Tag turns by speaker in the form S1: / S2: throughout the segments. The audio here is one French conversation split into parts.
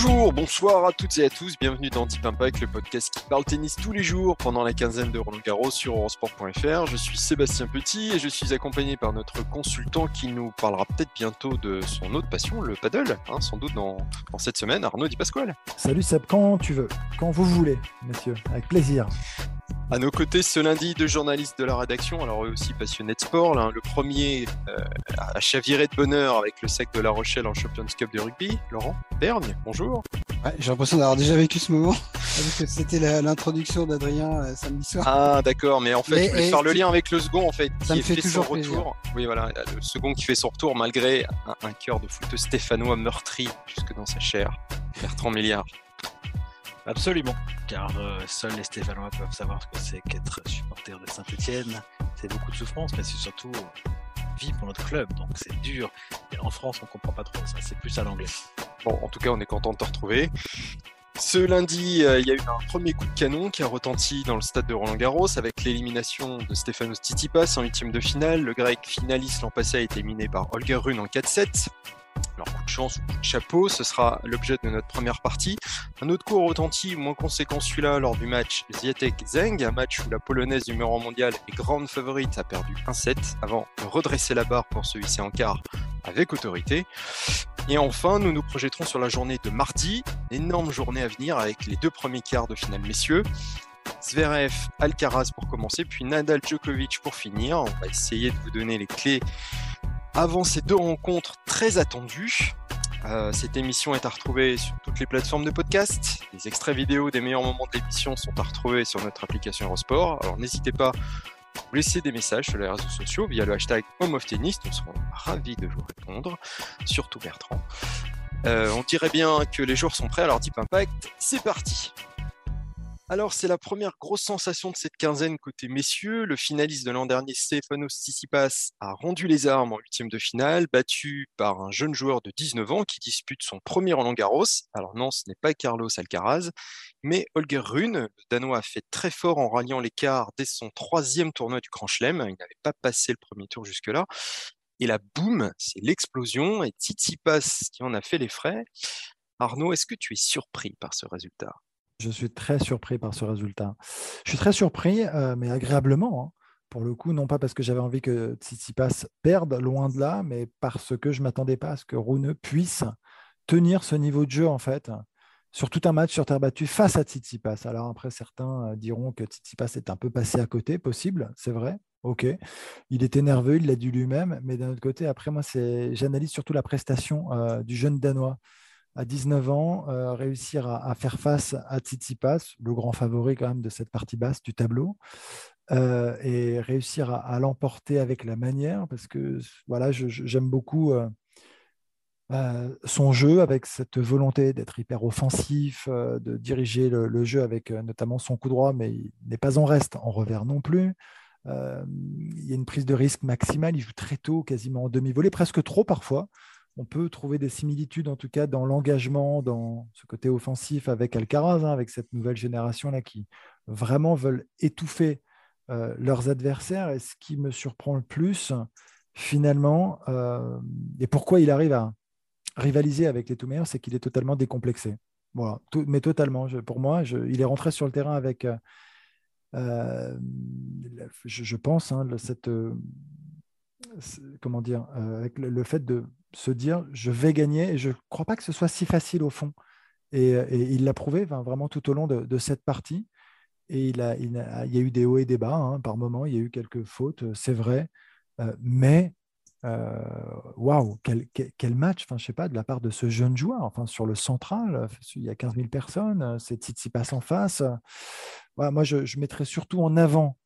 S1: Bonjour, bonsoir à toutes et à tous, bienvenue dans Deep Impact, le podcast qui parle tennis tous les jours pendant la quinzaine de Roland Garros sur Eurosport.fr. Je suis Sébastien Petit et je suis accompagné par notre consultant qui nous parlera peut-être bientôt de son autre passion, le paddle, hein, sans doute dans, cette semaine, Arnaud Di Pasquale.
S2: Salut Seb, quand tu veux, quand vous voulez, messieurs, avec plaisir.
S1: À nos côtés, ce lundi, deux journalistes de la rédaction, alors eux aussi passionnés de sport. Là, le premier euh, à chavirer de bonheur avec le sec de La Rochelle en Champions Cup de rugby, Laurent Bergne, bonjour.
S3: Ouais, j'ai l'impression d'avoir déjà vécu ce moment, parce que c'était l'introduction d'Adrien euh, samedi soir.
S1: Ah d'accord, mais en fait,
S3: Mais-
S1: je voulais faire le lien avec le second, en fait,
S3: Ça
S1: qui
S3: me fait
S1: fait son
S3: plaisir.
S1: retour. Oui, voilà, le second qui fait son retour malgré un, un cœur de foot stéphanois meurtri jusque dans sa chair. Bertrand Milliard.
S4: Absolument, car euh, seuls les Stéphanois peuvent savoir ce que c'est qu'être supporter de Saint-Etienne. C'est beaucoup de souffrance, mais c'est surtout vie pour notre club, donc c'est dur. En France, on comprend pas trop ça, c'est plus à l'anglais.
S1: Bon, en tout cas, on est content de te retrouver. Ce lundi, euh, il y a eu un premier coup de canon qui a retenti dans le stade de Roland Garros avec l'élimination de Stefanos Tsitsipas en huitième de finale. Le grec finaliste l'an passé a été éliminé par Holger Rune en 4-7. Alors, coup de chance ou coup de chapeau, ce sera l'objet de notre première partie. Un autre coup retenti, moins conséquent celui-là, lors du match Zietek-Zeng, un match où la polonaise numéro mondial et grande favorite a perdu 1-7 avant de redresser la barre pour se hisser en quart avec autorité. Et enfin, nous nous projetterons sur la journée de mardi, énorme journée à venir avec les deux premiers quarts de finale messieurs. Zverev, Alcaraz pour commencer, puis Nadal Djokovic pour finir. On va essayer de vous donner les clés avant ces deux rencontres très attendues. Euh, cette émission est à retrouver sur toutes les plateformes de podcast. Les extraits vidéo des meilleurs moments de l'émission sont à retrouver sur notre application Eurosport. Alors n'hésitez pas à vous laisser des messages sur les réseaux sociaux via le hashtag Home of Tennis. Nous serons ravis de vous répondre, surtout Bertrand. Euh, on dirait bien que les joueurs sont prêts, alors Deep Impact, c'est parti alors, c'est la première grosse sensation de cette quinzaine côté messieurs. Le finaliste de l'an dernier, Stefanos Tsitsipas, a rendu les armes en huitième de finale, battu par un jeune joueur de 19 ans qui dispute son premier Roland Garros. Alors non, ce n'est pas Carlos Alcaraz, mais Holger Rune. Le Danois a fait très fort en ralliant l'écart dès son troisième tournoi du Grand Chelem. Il n'avait pas passé le premier tour jusque-là. Et là, boum, c'est l'explosion et Tsitsipas qui en a fait les frais. Arnaud, est-ce que tu es surpris par ce résultat?
S2: Je suis très surpris par ce résultat. Je suis très surpris, euh, mais agréablement. hein. Pour le coup, non pas parce que j'avais envie que Tsitsipas perde, loin de là, mais parce que je ne m'attendais pas à ce que Rune puisse tenir ce niveau de jeu, en fait, sur tout un match sur terre battue face à Tsitsipas. Alors après, certains euh, diront que Tsitsipas est un peu passé à côté, possible, c'est vrai. Ok, il était nerveux, il l'a dit lui-même, mais d'un autre côté, après moi, j'analyse surtout la prestation euh, du jeune Danois à 19 ans, euh, réussir à, faire face à Tsitsipas, le grand favori quand même de cette partie basse du tableau, euh, et réussir à, l'emporter avec la manière, parce que voilà, j'aime beaucoup euh, son jeu avec cette volonté d'être hyper offensif, de diriger le, le jeu avec notamment son coup droit, mais il n'est pas en reste, en revers non plus. Il y a une prise de risque maximale, il joue très tôt, quasiment en demi-volée, presque trop parfois on peut trouver des similitudes, en tout cas, dans l'engagement, dans ce côté offensif avec Alcaraz, hein, avec cette nouvelle génération-là qui vraiment veulent étouffer euh, leurs adversaires. Et ce qui me surprend le plus, finalement, euh, et pourquoi il arrive à rivaliser avec les tout meilleurs, c'est qu'il est totalement décomplexé. Voilà, mais totalement. Pour moi, il est rentré sur le terrain avec, euh, je, pense, hein, comment dire, avec le fait de se dire je vais gagner et je ne crois pas que ce soit si facile au fond. Et, il l'a prouvé vraiment tout au long de, cette partie. Et il, a, il, y a eu des hauts et des bas hein, par moments, il y a eu quelques fautes, euh, c'est vrai. Euh, mais euh, waouh, quel, quel, match, enfin, je sais pas, de la part de ce jeune joueur. Enfin, sur le central, il y a 15 000 personnes, c'est Tsitsipas en face. Moi, je, je mettrais surtout en avant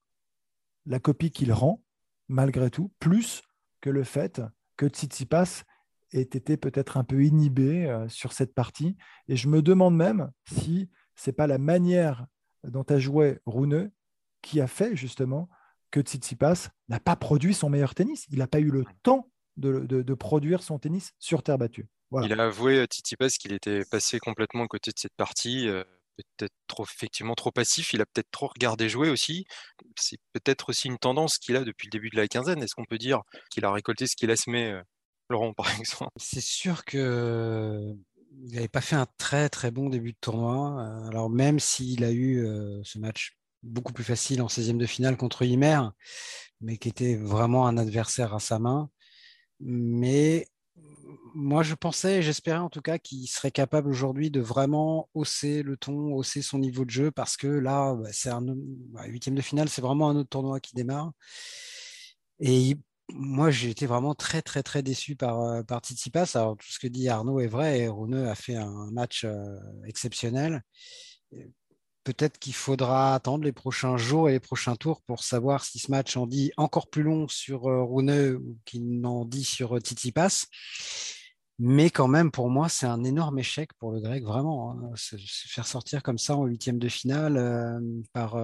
S2: la copie qu'il rend, malgré tout, plus que le fait que Tsitsipas ait été peut-être un peu inhibé euh, sur cette partie. Et je me demande même si c'est pas la manière dont a joué Rune qui a fait justement que Tsitsipas n'a pas produit son meilleur tennis. Il n'a pas eu le temps de, produire son tennis sur terre battue.
S1: Il a avoué à Tsitsipas qu'il était passé complètement à côté de cette partie. Euh, peut-être trop effectivement trop passif, il a peut-être trop regardé jouer aussi. C'est peut-être aussi une tendance qu'il a depuis le début de la quinzaine. Est-ce qu'on peut dire qu'il a récolté ce qu'il a semé, euh,
S3: C'est sûr que il n'avait pas fait un très très bon début de tournoi. Alors même s'il a eu ce match beaucoup plus facile en 16e de finale contre Ymer, mais qui était vraiment un adversaire à sa main. Mais moi, je pensais, j'espérais en tout cas qu'il serait capable aujourd'hui de vraiment hausser le ton, hausser son niveau de jeu, parce que là, c'est un bah, huitième de finale, c'est vraiment un autre tournoi qui démarre. Et moi, j'ai été vraiment très, très, très déçu par, euh, par. Alors, tout ce que dit Arnaud est vrai, et a fait un match euh, exceptionnel peut-être qu'il faudra attendre les prochains jours et les prochains tours pour savoir si ce match en dit encore plus long sur euh, ou qu'il n'en dit sur euh. Mais quand même, pour moi, c'est un énorme échec pour le grec, vraiment. Hein. Se, faire sortir comme ça en huitième de finale euh, par,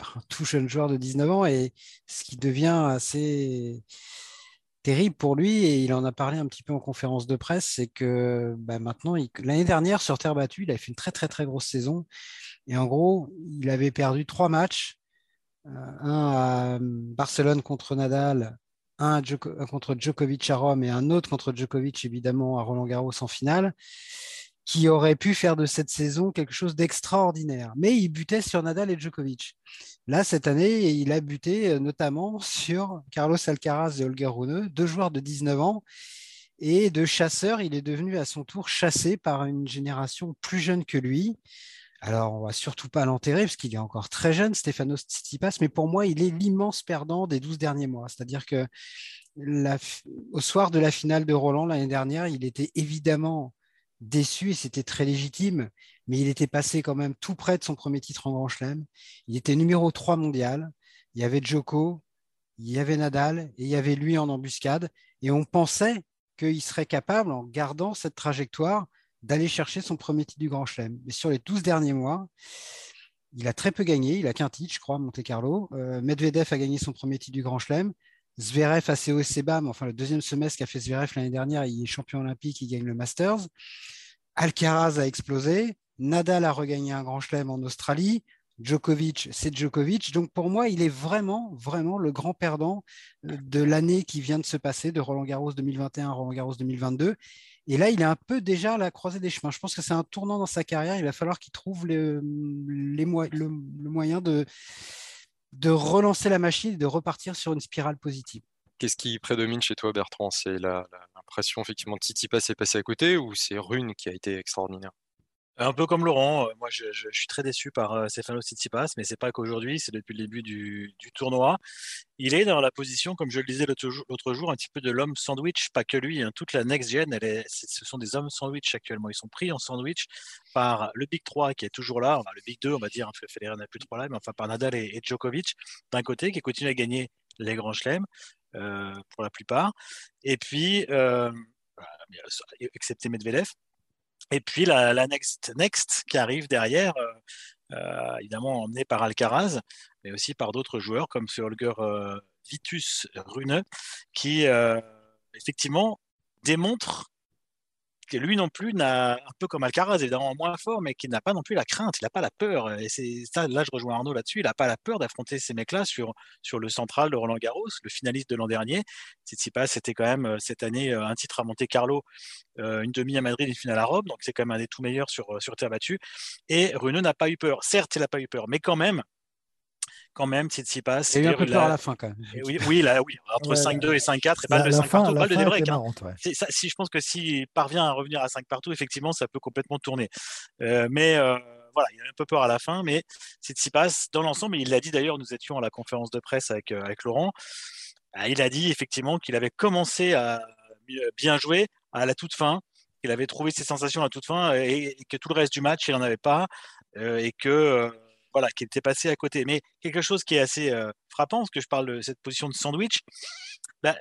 S3: un tout jeune joueur de 19 ans, et ce qui devient assez terrible pour lui, et il en a parlé un petit peu en conférence de presse, c'est que bah, maintenant, l'année dernière, sur terre battue, il a fait une très très très grosse saison. Et en gros, il avait perdu trois matchs. Euh, un à Barcelone contre Nadal, un contre Djokovic à Rome et un autre contre Djokovic, évidemment, à Roland Garros en finale, qui aurait pu faire de cette saison quelque chose d'extraordinaire. Mais il butait sur Nadal et Djokovic. Là, cette année, il a buté euh, notamment sur Carlos Alcaraz et Holger Rune, deux joueurs de 19 ans. Et de chasseur, il est devenu à son tour chassé par une génération plus jeune que lui. Alors, on va surtout pas l'enterrer parce qu'il est encore très jeune, Stefanos Tsitsipas, mais pour moi, il est l'immense perdant des 12 derniers mois. C'est-à-dire que au soir de la finale de Roland l'année dernière, il était évidemment déçu et c'était très légitime, mais il était passé quand même tout près de son premier titre en Grand Chelem. Il était numéro 3 mondial. Il y avait Joko, il y avait Nadal et il y avait lui en embuscade. Et on pensait qu'il serait capable, en gardant cette trajectoire, d'aller chercher son premier titre du Grand Chelem. Mais sur les 12 derniers mois, il a très peu gagné. Il a qu'un titre, je crois, Monte Carlo. Euh, Medvedev a gagné son premier titre du Grand Chelem. Zverev a COSCBA, mais enfin le deuxième semestre qu'a fait Zverev l'année dernière, il est champion olympique, il gagne le Masters. Alcaraz a explosé. Nadal a regagné un Grand Chelem en Australie. Djokovic, c'est Djokovic. Donc pour moi, il est vraiment, vraiment le grand perdant euh, de l'année qui vient de se passer, de Roland Garros 2021 Roland Garros 2022. Et là, il est un peu déjà à la croisée des chemins. Je pense que c'est un tournant dans sa carrière. Il va falloir qu'il trouve le, moyen de, de relancer la machine et de repartir sur une spirale positive.
S1: Qu'est-ce qui prédomine chez toi, Bertrand? C'est l'impression effectivement de Titi passé passé à côté ou c'est Rune qui a été extraordinaire?
S4: Un peu comme Laurent, euh, moi je, suis très déçu par euh, Tsitsipas, mais c'est pas qu'aujourd'hui, c'est depuis le début du, tournoi. Il est dans la position, comme je le disais l'autre jour, un petit peu de l'homme sandwich, pas que lui, hein. toute la next gen, elle est, ce sont des hommes sandwich actuellement. Ils sont pris en sandwich par le Big 3 qui est toujours là, le Big 2, on va dire, hein, Federer n'a plus trop là, mais enfin par Nadal et, Djokovic d'un côté, qui continue à gagner les grands chelems euh, pour la plupart, et puis, excepté Medvedev, et puis la, next, next qui arrive derrière, euh, euh, évidemment emmené par Alcaraz, mais aussi par d'autres joueurs comme ce Holger euh, Vitus Rune, qui effectivement démontre lui non plus n'a, un peu comme Alcaraz, évidemment moins fort, mais qui n'a pas non plus la crainte, il n'a pas la peur. Et c'est ça, là, je rejoins Arnaud là-dessus, il n'a pas la peur d'affronter ces mecs-là sur, sur le central de Roland Garros, le finaliste de l'an dernier. Tsitsipas, c'était quand même euh, cette année euh, un titre à Monte Carlo, euh, une demi à Madrid, une finale à Rome, donc c'est quand même un des tout meilleurs sur, sur terre battue. Et Rune n'a pas eu peur. Certes, il n'a pas eu peur, mais quand même, quand même, Tsitsipas.
S3: Il y a eu un peu peur à la fin, quand même.
S4: Oui, oui, là, oui entre 5-2 et 5-4, et pas le 5 partout, balle de débreak. Hein. si, je pense que s'il parvient à revenir à 5 partout, effectivement, ça peut complètement tourner. Euh, mais euh, voilà, il a un peu peur à la fin, mais Tsitsipas, dans l'ensemble, il l'a dit d'ailleurs, nous étions à la conférence de presse avec, euh, avec Laurent, il a dit effectivement qu'il avait commencé à bien jouer à la toute fin, qu'il avait trouvé ses sensations à la toute fin et, que tout le reste du match, il n'en avait pas, et que voilà, qui était passé à côté. Mais quelque chose qui est assez frappant, parce que je parle de cette position de sandwich, bah,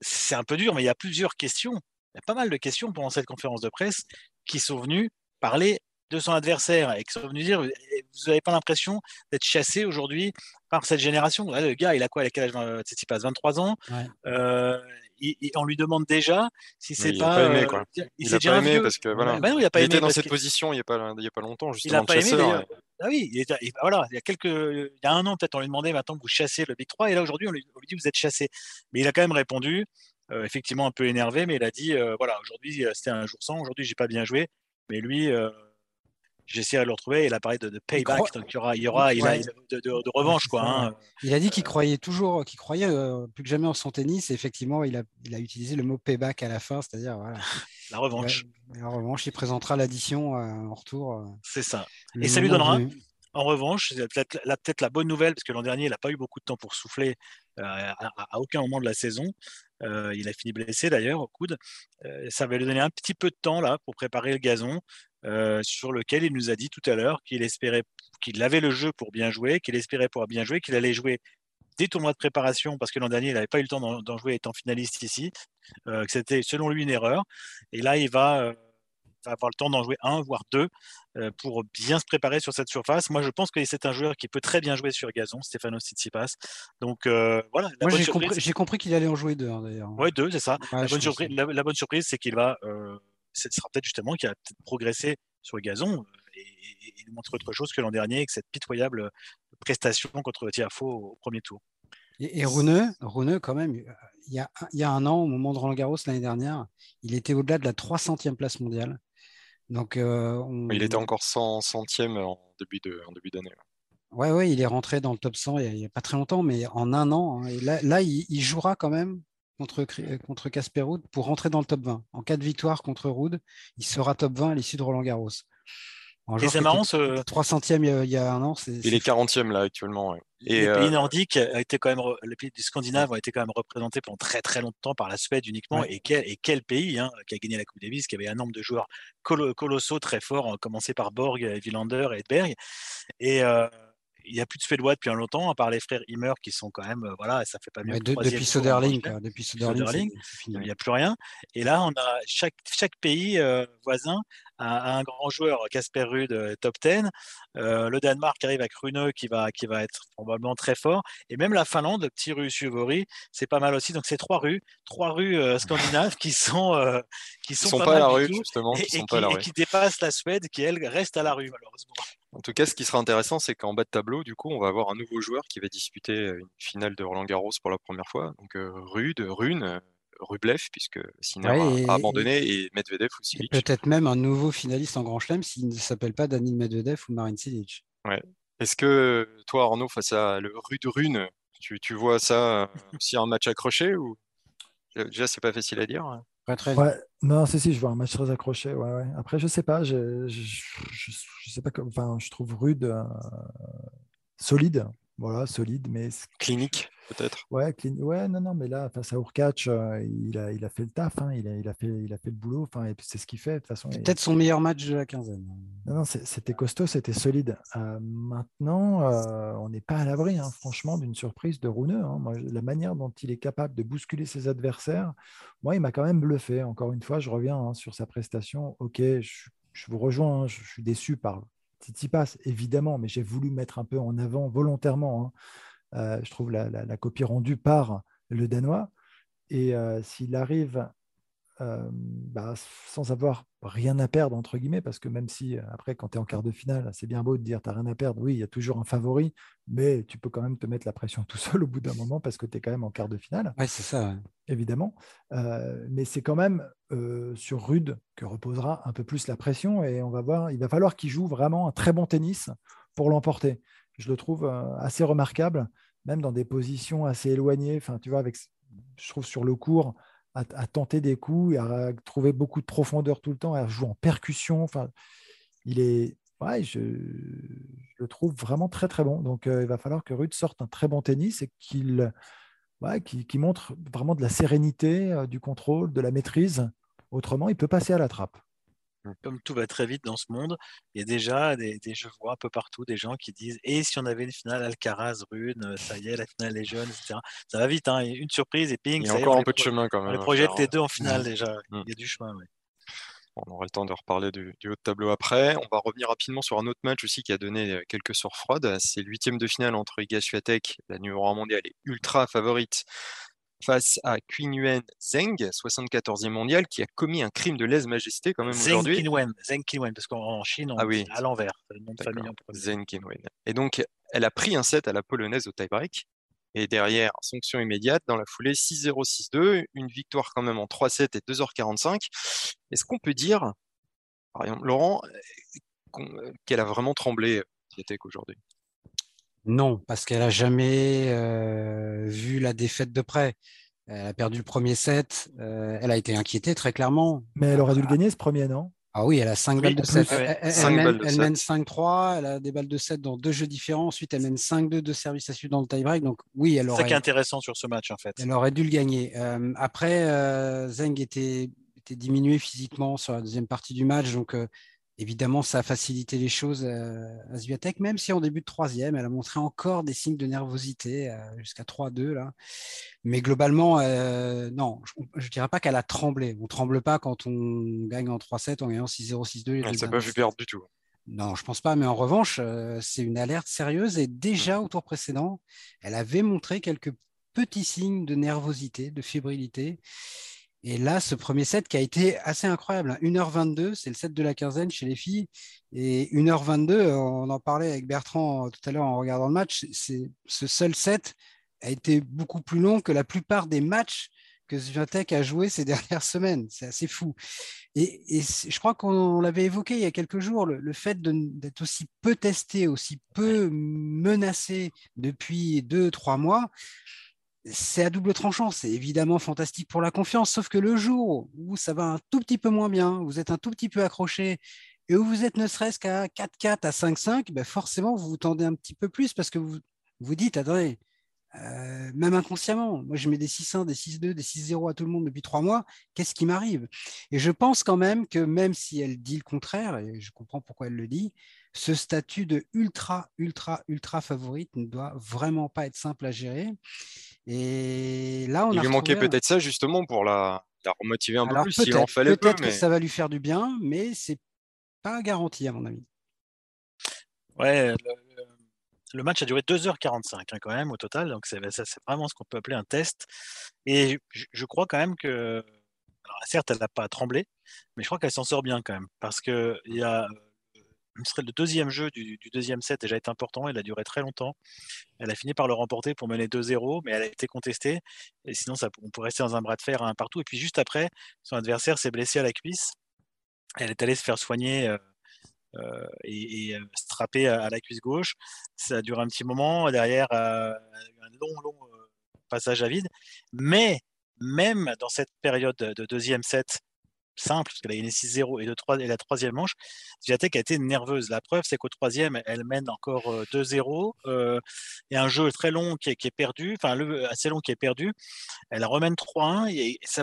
S4: c'est un peu dur, mais il y a plusieurs questions. Il y a pas mal de questions pendant cette conférence de presse qui sont venues parler de son adversaire et qui sont venus dire vous n'avez pas l'impression d'être chassé aujourd'hui par cette génération? Le gars, il a quoi Il a quel âge? Il passe 23 ans? Euh, on lui demande déjà si c'est pas.
S1: pas aimé, quoi. Euh, il, il a pas aimé parce que voilà. Bah il, a pas il était dans cette position il n'y a, a pas longtemps, justement. Il a pas aimé.
S4: Ah oui, il, était, voilà, il y a quelques, il y a un an peut-être, on lui demandait maintenant que vous chassez le Big 3 et là aujourd'hui on, lui dit vous êtes chassé. Mais il a quand même répondu, euh, effectivement un peu énervé, mais il a dit voilà aujourd'hui c'était un jour sans, aujourd'hui j'ai pas bien joué, mais lui j'essaierai de le retrouver. Il a parlé de, payback, donc il y aura, il y aura il a, de, revanche. Quoi, hein.
S3: Il a dit qu'il croyait toujours, qu'il croyait euh, plus que jamais en son tennis. Et effectivement, il a, il a utilisé le mot payback à la fin, c'est-à-dire voilà,
S4: la revanche.
S3: La, revanche, il présentera l'addition euh, en retour. Euh,
S4: C'est ça. Et ça lui donnera. En revanche, peut-être la, peut la bonne nouvelle, parce que l'an dernier, il n'a pas eu beaucoup de temps pour souffler à, à, aucun moment de la saison. il a fini blessé d'ailleurs au coude. ça va lui donner un petit peu de temps là pour préparer le gazon. Euh, sur lequel il nous a dit tout à l'heure qu'il espérait qu'il avait le jeu pour bien jouer, qu'il espérait pouvoir bien jouer, qu'il allait jouer des tournois de préparation parce que l'an dernier il n'avait pas eu le temps d'en jouer étant finaliste ici, euh, que c'était selon lui une erreur. Et là il va, euh, avoir le temps d'en jouer un voire deux pour bien se préparer sur cette surface. Moi je pense que c'est un joueur qui peut très bien jouer sur gazon, Stefano Tsitsipas. Donc voilà.
S3: Moi j'ai compris, compris qu'il allait en jouer deux hein, d'ailleurs.
S4: Ouais deux c'est ça. la, bonne surprise, la, bonne surprise c'est qu'il va ce sera peut-être justement qu'il a peut-être progressé sur le gazon euh, et, montrer autre chose que l'an dernier avec cette pitoyable prestation contre Tiafo au premier tour.
S3: Et, et Rune, quand même, euh, il y, a, il y, a, un an, au moment de Roland Garros l'année dernière, il était au-delà de la 300e place mondiale. Donc, euh,
S1: Il était encore 100 centième en début d'année.
S3: Ouais, ouais, il est rentré dans le top 100 il n'y a, pas très longtemps, mais en un an. Hein, et là, là il, il, jouera quand même contre, contre Casper Ruud pour rentrer dans le top 20. En cas de victoire contre Ruud, il sera top 20 à l'issue de Roland Garros.
S4: et c'est marrant, ce
S3: 300e il y a un an.
S1: il est 40e là actuellement.
S4: Et les pays euh, nordiques a été quand même, les pays scandinaves ont été quand même représentés pendant très très longtemps par la Suède uniquement. Et, quel, et quel pays hein, qui a gagné la Coupe Davis, qui avait un nombre de joueurs colossaux très forts, commencé par Borg, Wilander et Edberg. Et euh, il n'y a plus de Suédois depuis un longtemps, à part les frères Himmer qui sont quand même, euh, voilà, ça fait pas mieux.
S3: depuis Soderling, depuis
S4: Soderling, il n'y a plus rien. Et là, on a chaque, chaque pays euh, voisin a, un grand joueur, Casper Ruud, euh, top 10. le Danemark arrive avec Runeux qui va, qui va être probablement très fort. Et même la Finlande, le petit rue Suvori, c'est pas mal aussi. Donc c'est trois rues, trois rues scandinaves qui sont, qui sont,
S1: pas, à la rue, justement.
S4: Et, qui, et qui dépassent la Suède qui, elle, reste à la rue, malheureusement.
S1: En tout cas, ce qui sera intéressant, c'est qu'en bas de tableau, du coup, on va avoir un nouveau joueur qui va disputer euh, une finale de Roland Garros pour la première fois. Donc euh, Rude, Rune, euh, Rublev, puisque Sinner a abandonné, et Medvedev aussi.
S3: Peut-être même un nouveau finaliste en Grand Chelem s'il ne s'appelle pas Daniel Medvedev ou Marin Cilic.
S1: Ouais. Est-ce que toi, Arnaud, face à le Rude Rune, tu, tu vois ça aussi un match accroché ou déjà c'est pas facile à dire
S2: Ouais, non, si, si, je vois un match très accroché. Ouais, ouais. Après, je sais pas, je, je, je, sais pas, comme, enfin, je trouve rude, euh, solide, voilà, solide, mais
S1: clinique peut-être.
S2: Ouais, ouais, non, non, mais là, face à Urkach, euh, il, a, il a fait le taf, hein, il, a, il, a fait, il a fait le boulot, enfin, et c'est ce qu'il fait de toute façon.
S3: Peut-être son meilleur match de la quinzaine.
S2: Non, non, c'était costaud, c'était solide. Euh, maintenant, euh, on n'est pas à l'abri, hein, franchement, d'une surprise de Rouneux. Hein. la manière dont il est capable de bousculer ses adversaires, moi, il m'a quand même bluffé. Encore une fois, je reviens hein, sur sa prestation. Ok, je, je vous rejoins, je, suis déçu par Tsitsipas, évidemment, mais j'ai voulu mettre un peu en avant volontairement. Euh, je trouve la, copie rendue par le Danois. Et euh, s'il arrive euh, bah, sans avoir rien à perdre, entre guillemets, parce que même si après, quand tu es en quart de finale, c'est bien beau de dire tu n'as rien à perdre, oui, il y a toujours un favori, mais tu peux quand même te mettre la pression tout seul au bout d'un moment parce que tu es quand même en quart de finale.
S3: Oui, c'est ça.
S2: Évidemment. mais c'est quand même sur Rude que reposera un peu plus la pression et on va voir, il va falloir qu'il joue vraiment un très bon tennis pour l'emporter je le trouve euh, assez remarquable, même dans des positions assez éloignées. Enfin, tu vois, avec, je trouve sur le cours, à, tenter des coups et à trouver beaucoup de profondeur tout le temps, à jouer en percussion. Enfin, il est, ouais, je, le trouve vraiment très très bon. Donc, euh, il va falloir que Rude sorte un très bon tennis et qu'il montre vraiment de la sérénité, euh, du contrôle, de la maîtrise. Autrement, il peut passer à la trappe.
S4: Mmh. Comme tout va très vite dans ce monde, il y a déjà des, des, je vois un peu partout des gens qui disent et si on avait une finale Alcaraz, Rune, ça y est, la finale est jeune, etc. Ça va vite, hein, une surprise et ping.
S1: Il y a encore un peu de chemin quand même.
S4: Le projet de T2 en finale déjà, mmh. il y a du chemin. Oui.
S1: On aura le temps de reparler du, haut de tableau après. On va revenir rapidement sur un autre match aussi qui a donné euh, quelques sorts froides. C'est l'huitième de finale entre Iga Swiatek, la numéro 1 mondiale, et ultra favorite face à Qinwen Zheng, 74e mondial, qui a commis un crime de lèse-majesté quand même aujourd'hui.
S4: Zheng Qinwen, parce qu'en Chine, on ah oui. à l'envers, le nom de famille
S1: Zheng Qinwen. Et donc, elle a pris un set à la polonaise au tie-break. Et derrière, sanction immédiate, dans la foulée 6-0, 6-2, une victoire quand même en 3-7 et 2h45. Est-ce qu'on peut dire, par exemple, Laurent, euh, qu'elle a vraiment tremblé, Swiatek, aujourd'hui?
S3: Non, parce qu'elle n'a jamais euh, vu la défaite de près. Elle a perdu le premier set. Euh, elle a été inquiétée très clairement.
S2: Mais elle aurait dû le gagner ce premier, non?
S3: Ah oui, elle a 5 balles de 7. Elle, mène, 5-3. Elle a des balles de 7 dans deux jeux différents. Ensuite, elle mène 5-2 de service à suite dans le tie-break. Donc oui, elle aurait.
S4: C'est ça qui est intéressant sur ce match en fait.
S3: Elle aurait dû le gagner. Euh, après, Zeng était, était diminué physiquement sur la deuxième partie du match. Donc Évidemment, ça a facilité les choses à Zviatek, même si en début de troisième, elle a montré encore des signes de nervosité euh, jusqu'à 3-2. Là. Mais globalement, euh, non, je ne dirais pas qu'elle a tremblé. On ne tremble pas quand on gagne en 3-7 en gagnant 6-0, 6-2.
S1: Elle ne s'est pas vu perdre du tout.
S3: Non, je pense pas. Mais en revanche, euh, c'est une alerte sérieuse. Et déjà au tour précédent, elle avait montré quelques petits signes de nervosité, de fébrilité. Et là, ce premier set qui a été assez incroyable, 1h22, hein. c'est le set de la quinzaine chez les filles. Et 1h22, on en parlait avec Bertrand tout à l'heure en regardant le match, c'est, ce seul set a été beaucoup plus long que la plupart des matchs que Sviatek a joué ces dernières semaines. C'est assez fou. Et, je crois qu'on l'avait évoqué il y a quelques jours, le fait d'être aussi peu testé, aussi peu menacé depuis deux, trois mois, c'est à double tranchant. C'est évidemment fantastique pour la confiance, sauf que le jour où ça va un tout petit peu moins bien, vous êtes un tout petit peu accroché et où vous êtes ne serait-ce qu'à 4-4, à 5-5, ben forcément, vous vous tendez un petit peu plus parce que vous vous dites, attendez, euh, même inconsciemment, moi je mets des 6-1, des 6-2, des 6-0 à tout le monde depuis trois mois, qu'est-ce qui m'arrive? Et je pense quand même que même si elle dit le contraire, et je comprends pourquoi elle le dit, ce statut de ultra, ultra, ultra favorite ne doit vraiment pas être simple à gérer. Et là, on
S1: Il
S3: lui
S1: manquait peut-être ça justement pour la, remotiver un peu plus s'il en fallait
S3: Peut-être que ça va lui faire du bien, mais c'est pas garanti à mon avis.
S4: Ouais, le, match a duré 2h45 hein, quand même au total, donc c'est vraiment ce qu'on peut appeler un test. Et je, crois quand même que, certes, elle n'a pas tremblé, mais je crois qu'elle s'en sort bien quand même, parce qu'il y a serait le deuxième jeu du, deuxième set déjà été important. Il a duré très longtemps. Elle a fini par le remporter pour mener 2-0, mais elle a été contestée. Et sinon, ça, on pourrait rester dans un bras de fer un partout. Et puis juste après, son adversaire s'est blessé à la cuisse. Elle est allée se faire soigner euh, euh, et, et euh, strapper à, la cuisse gauche. Ça a duré un petit moment. Derrière, un long, long passage à vide. Mais même dans cette période de deuxième set simple, parce qu'elle a gagné 6-0 et, et la troisième manche, Zviatek a été nerveuse. La preuve, c'est qu'au troisième, elle mène encore 2-0 euh, et un jeu très long qui est, perdu, enfin assez long qui est perdu. Elle remène 3-1 et ça,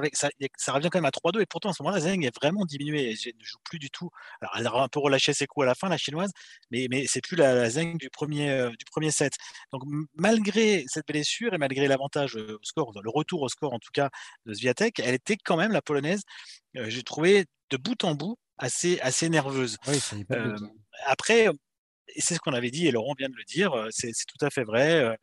S4: revient quand même à 3-2 et pourtant à ce moment-là, Zeng est vraiment diminuée. Elle ne joue plus du tout. Alors, elle a un peu relâché ses coups à la fin, la chinoise, mais, mais c'est plus la, Zeng du premier, euh, du premier set. Donc malgré cette blessure et malgré l'avantage euh, au score, le retour au score en tout cas de Zviatek, elle était quand même la polonaise j'ai trouvé de bout en bout assez, assez nerveuse. après, c'est ce qu'on avait dit, et Laurent vient de le dire, c'est tout à fait vrai.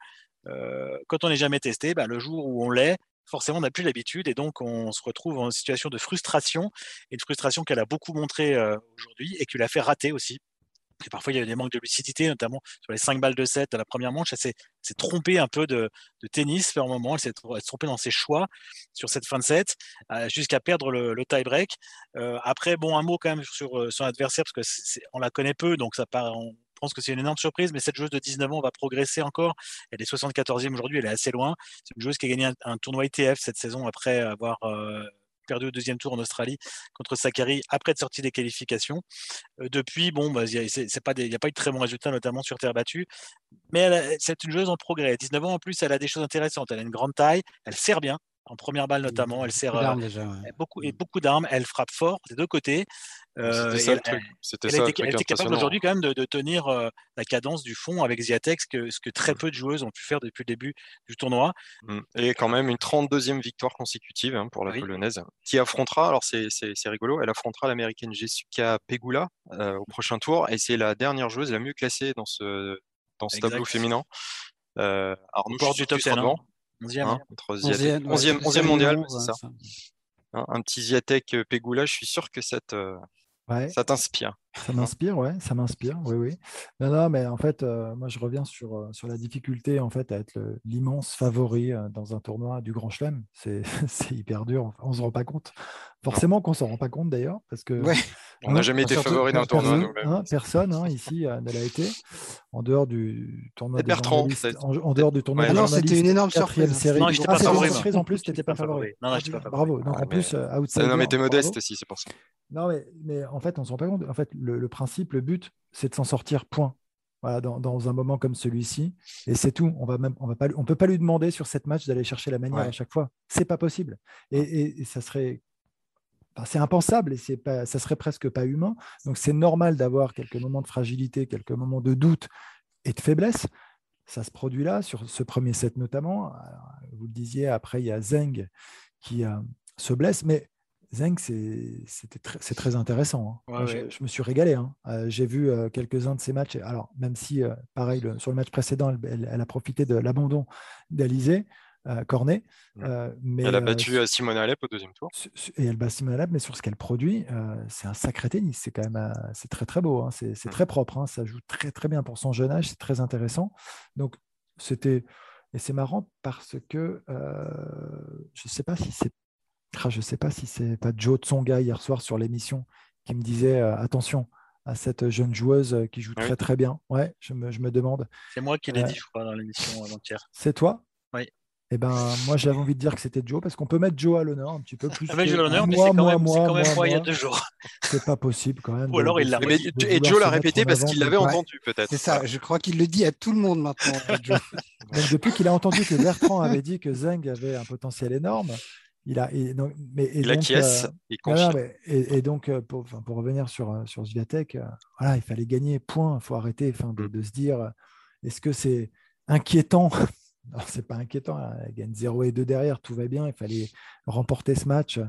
S4: quand on n'est jamais testé, bah, le jour où on l'est, forcément, on n'a plus l'habitude et donc on se retrouve en situation de frustration, et une frustration qu'elle a beaucoup montré aujourd'hui et qui l'a fait rater aussi parfois, il y a eu des manques de lucidité, notamment sur les 5 balles de 7 à la première manche. Elle s'est trompée un peu de, tennis par moment. Elle s'est trompée dans ses choix sur cette fin de set, euh, jusqu'à perdre le, tie-break. Euh, après, bon, un mot quand même sur euh, son adversaire, parce que on la connaît peu, donc ça part, on pense que c'est une énorme surprise, mais cette joueuse de 19 ans va progresser encore. Elle est 74e aujourd'hui, elle est assez loin. C'est une joueuse qui a gagné un, tournoi ITF cette saison après avoir perdu au deuxième tour en Australie contre Sakari après être sorti des qualifications. Euh, depuis, bon, bah, il n'y a, pas eu de très bons résultats, notamment sur terre battue. Mais c'est une joueuse en progrès. 19 ans en plus, elle a des choses intéressantes. Elle a une grande taille, elle sert bien. En première balle notamment, elle sert beaucoup, euh, et beaucoup d'armes. Elle frappe fort des deux côtés. Euh,
S1: C'était ça le truc.
S4: Elle,
S1: ça
S4: était,
S1: truc
S4: elle était capable aujourd'hui quand même de, de tenir euh, la cadence du fond avec Ziatek, ce que, ce que très
S1: Mm.
S4: peu de joueuses ont pu faire depuis le début du tournoi.
S1: Et quand même une 32e victoire consécutive hein, pour la
S4: Oui.
S1: Polonaise, qui affrontera, alors c'est rigolo, elle affrontera l'américaine Jessica Pegula euh, au prochain tour, et c'est la dernière joueuse la mieux classée dans ce, dans ce tableau féminin. Euh, je suis
S4: du top
S1: sûr qu'elle
S4: 10,
S1: sera
S4: hein.
S1: Devant,
S4: 11e,
S1: hein, entre Ziatek-
S3: 11e,
S1: 11e,
S3: ouais,
S1: 11e mondial,
S3: 11,
S1: c'est ça.
S3: ça.
S1: Hein, un petit Ziatek euh, Pegula, je suis sûr que ça te-
S2: Ouais.
S1: ça t'inspire.
S2: Ça m'inspire, ouais, ça m'inspire, oui, oui. Non, non, mais en fait, euh, moi, je reviens sur, euh, sur la difficulté, en fait, à être l'immense favori euh, dans un tournoi du Grand Chelem. C'est c'est hyper dur, on ne se rend pas compte. Forcément qu'on ne s'en rend pas compte, d'ailleurs, parce que
S3: Ouais.
S1: On n'a jamais été
S3: surtout,
S1: favori d'un tournoi
S2: hein, personne hein, ici euh, ne l'a été, en dehors du tournoi des
S1: Bertrand,
S2: en, en dehors du tournoi
S1: Ouais.
S3: Ah non, c'était une énorme surprise.
S2: série.
S4: Non, j'étais
S2: Ah,
S4: pas
S2: c'était une
S4: favori,
S2: surprise
S4: moi.
S2: en plus, tu n'étais pas favori.
S4: Non, non,
S2: Ah,
S4: j'étais pas
S2: Bravo, donc
S1: Ouais,
S2: en plus,
S1: mais-
S2: euh, outsider,
S1: Non mais t'es modeste aussi, c'est pour ça.
S2: Non, mais, mais en fait, on ne se rend pas compte. En fait, le, le principe, le but, c'est de s'en sortir, point. Voilà, dans, dans un moment comme celui-ci. Et c'est tout. On va même, on va pas, on peut pas lui demander sur cette match d'aller chercher la manière
S1: Ouais.
S2: à chaque fois. C'est pas possible. Et, et- et ça serait. C'est impensable et c'est pas, ça serait presque pas humain. Donc c'est normal d'avoir quelques moments de fragilité, quelques moments de doute et de faiblesse. Ça se produit là, sur ce premier set notamment. Alors, vous le disiez, après, il y a Zeng qui euh, se blesse, mais Zeng, c'est c'était très, intéressant. hein.
S4: Ouais,
S2: Moi, je,
S4: ouais.
S2: je me suis régalé. hein. Euh, J'ai vu euh, quelques-uns de ses matchs. Alors, même si, pareil, le- sur le match précédent, elle, elle- elle a profité de l'abandon d'Alizé Cornet.
S1: Mm.
S2: euh, mais,
S1: Elle a
S2: euh,
S1: battu euh, Simone Alep au deuxième tour.
S2: et elle bat Simone Halep, mais sur ce qu'elle produit, euh, c'est un sacré tennis. C'est quand même euh, c'est très très beau. hein. C'est
S1: Mm.
S2: très propre. hein. Ça joue très très bien pour son jeune âge. C'est très intéressant. Donc c'était et c'est marrant parce que euh, je sais pas si c'est ah, je sais pas si c'est pas Joe Tsonga hier soir sur l'émission qui me disait euh, attention à cette jeune joueuse euh, qui joue
S1: Ah oui.
S2: très très bien. Ouais, je me, je me demande.
S4: C'est moi qui l'ai dit, je crois, dans l'émission avant-hier.
S2: C'est toi?
S4: Oui.
S2: Eh ben moi j'avais envie de dire que c'était Joe parce qu'on peut mettre Joe à l'honneur un petit peu plus.
S4: Ah,
S2: que
S4: j'ai l'honneur, mais
S2: moi,
S4: c'est quand
S2: moi,
S4: même,
S2: moi,
S4: quand même
S2: moi,
S4: moi il y a deux jours.
S2: C'est pas possible quand même.
S4: Ou alors il l'a
S1: et Joe l'a répété parce qu'il l'avait
S3: Ouais.
S1: entendu peut-être.
S3: C'est ça, je crois qu'il le dit à tout le monde maintenant. Joe.
S2: Donc, depuis qu'il a entendu que Bertrand avait dit que Zeng avait un potentiel énorme, il a. Et donc, mais, et
S1: Il
S2: donc,
S1: acquiesce,
S2: euh,
S1: il
S2: mais- et, et donc, euh, pour, enfin, pour revenir sur, euh, sur Sviatek, euh, voilà, il fallait gagner, point. Il faut arrêter enfin, de,
S1: Mm.
S2: de se dire est-ce que c'est inquiétant c'est pas inquiétant. hein, Elle gagne 0 et 2 derrière, tout va bien. Il fallait remporter ce match.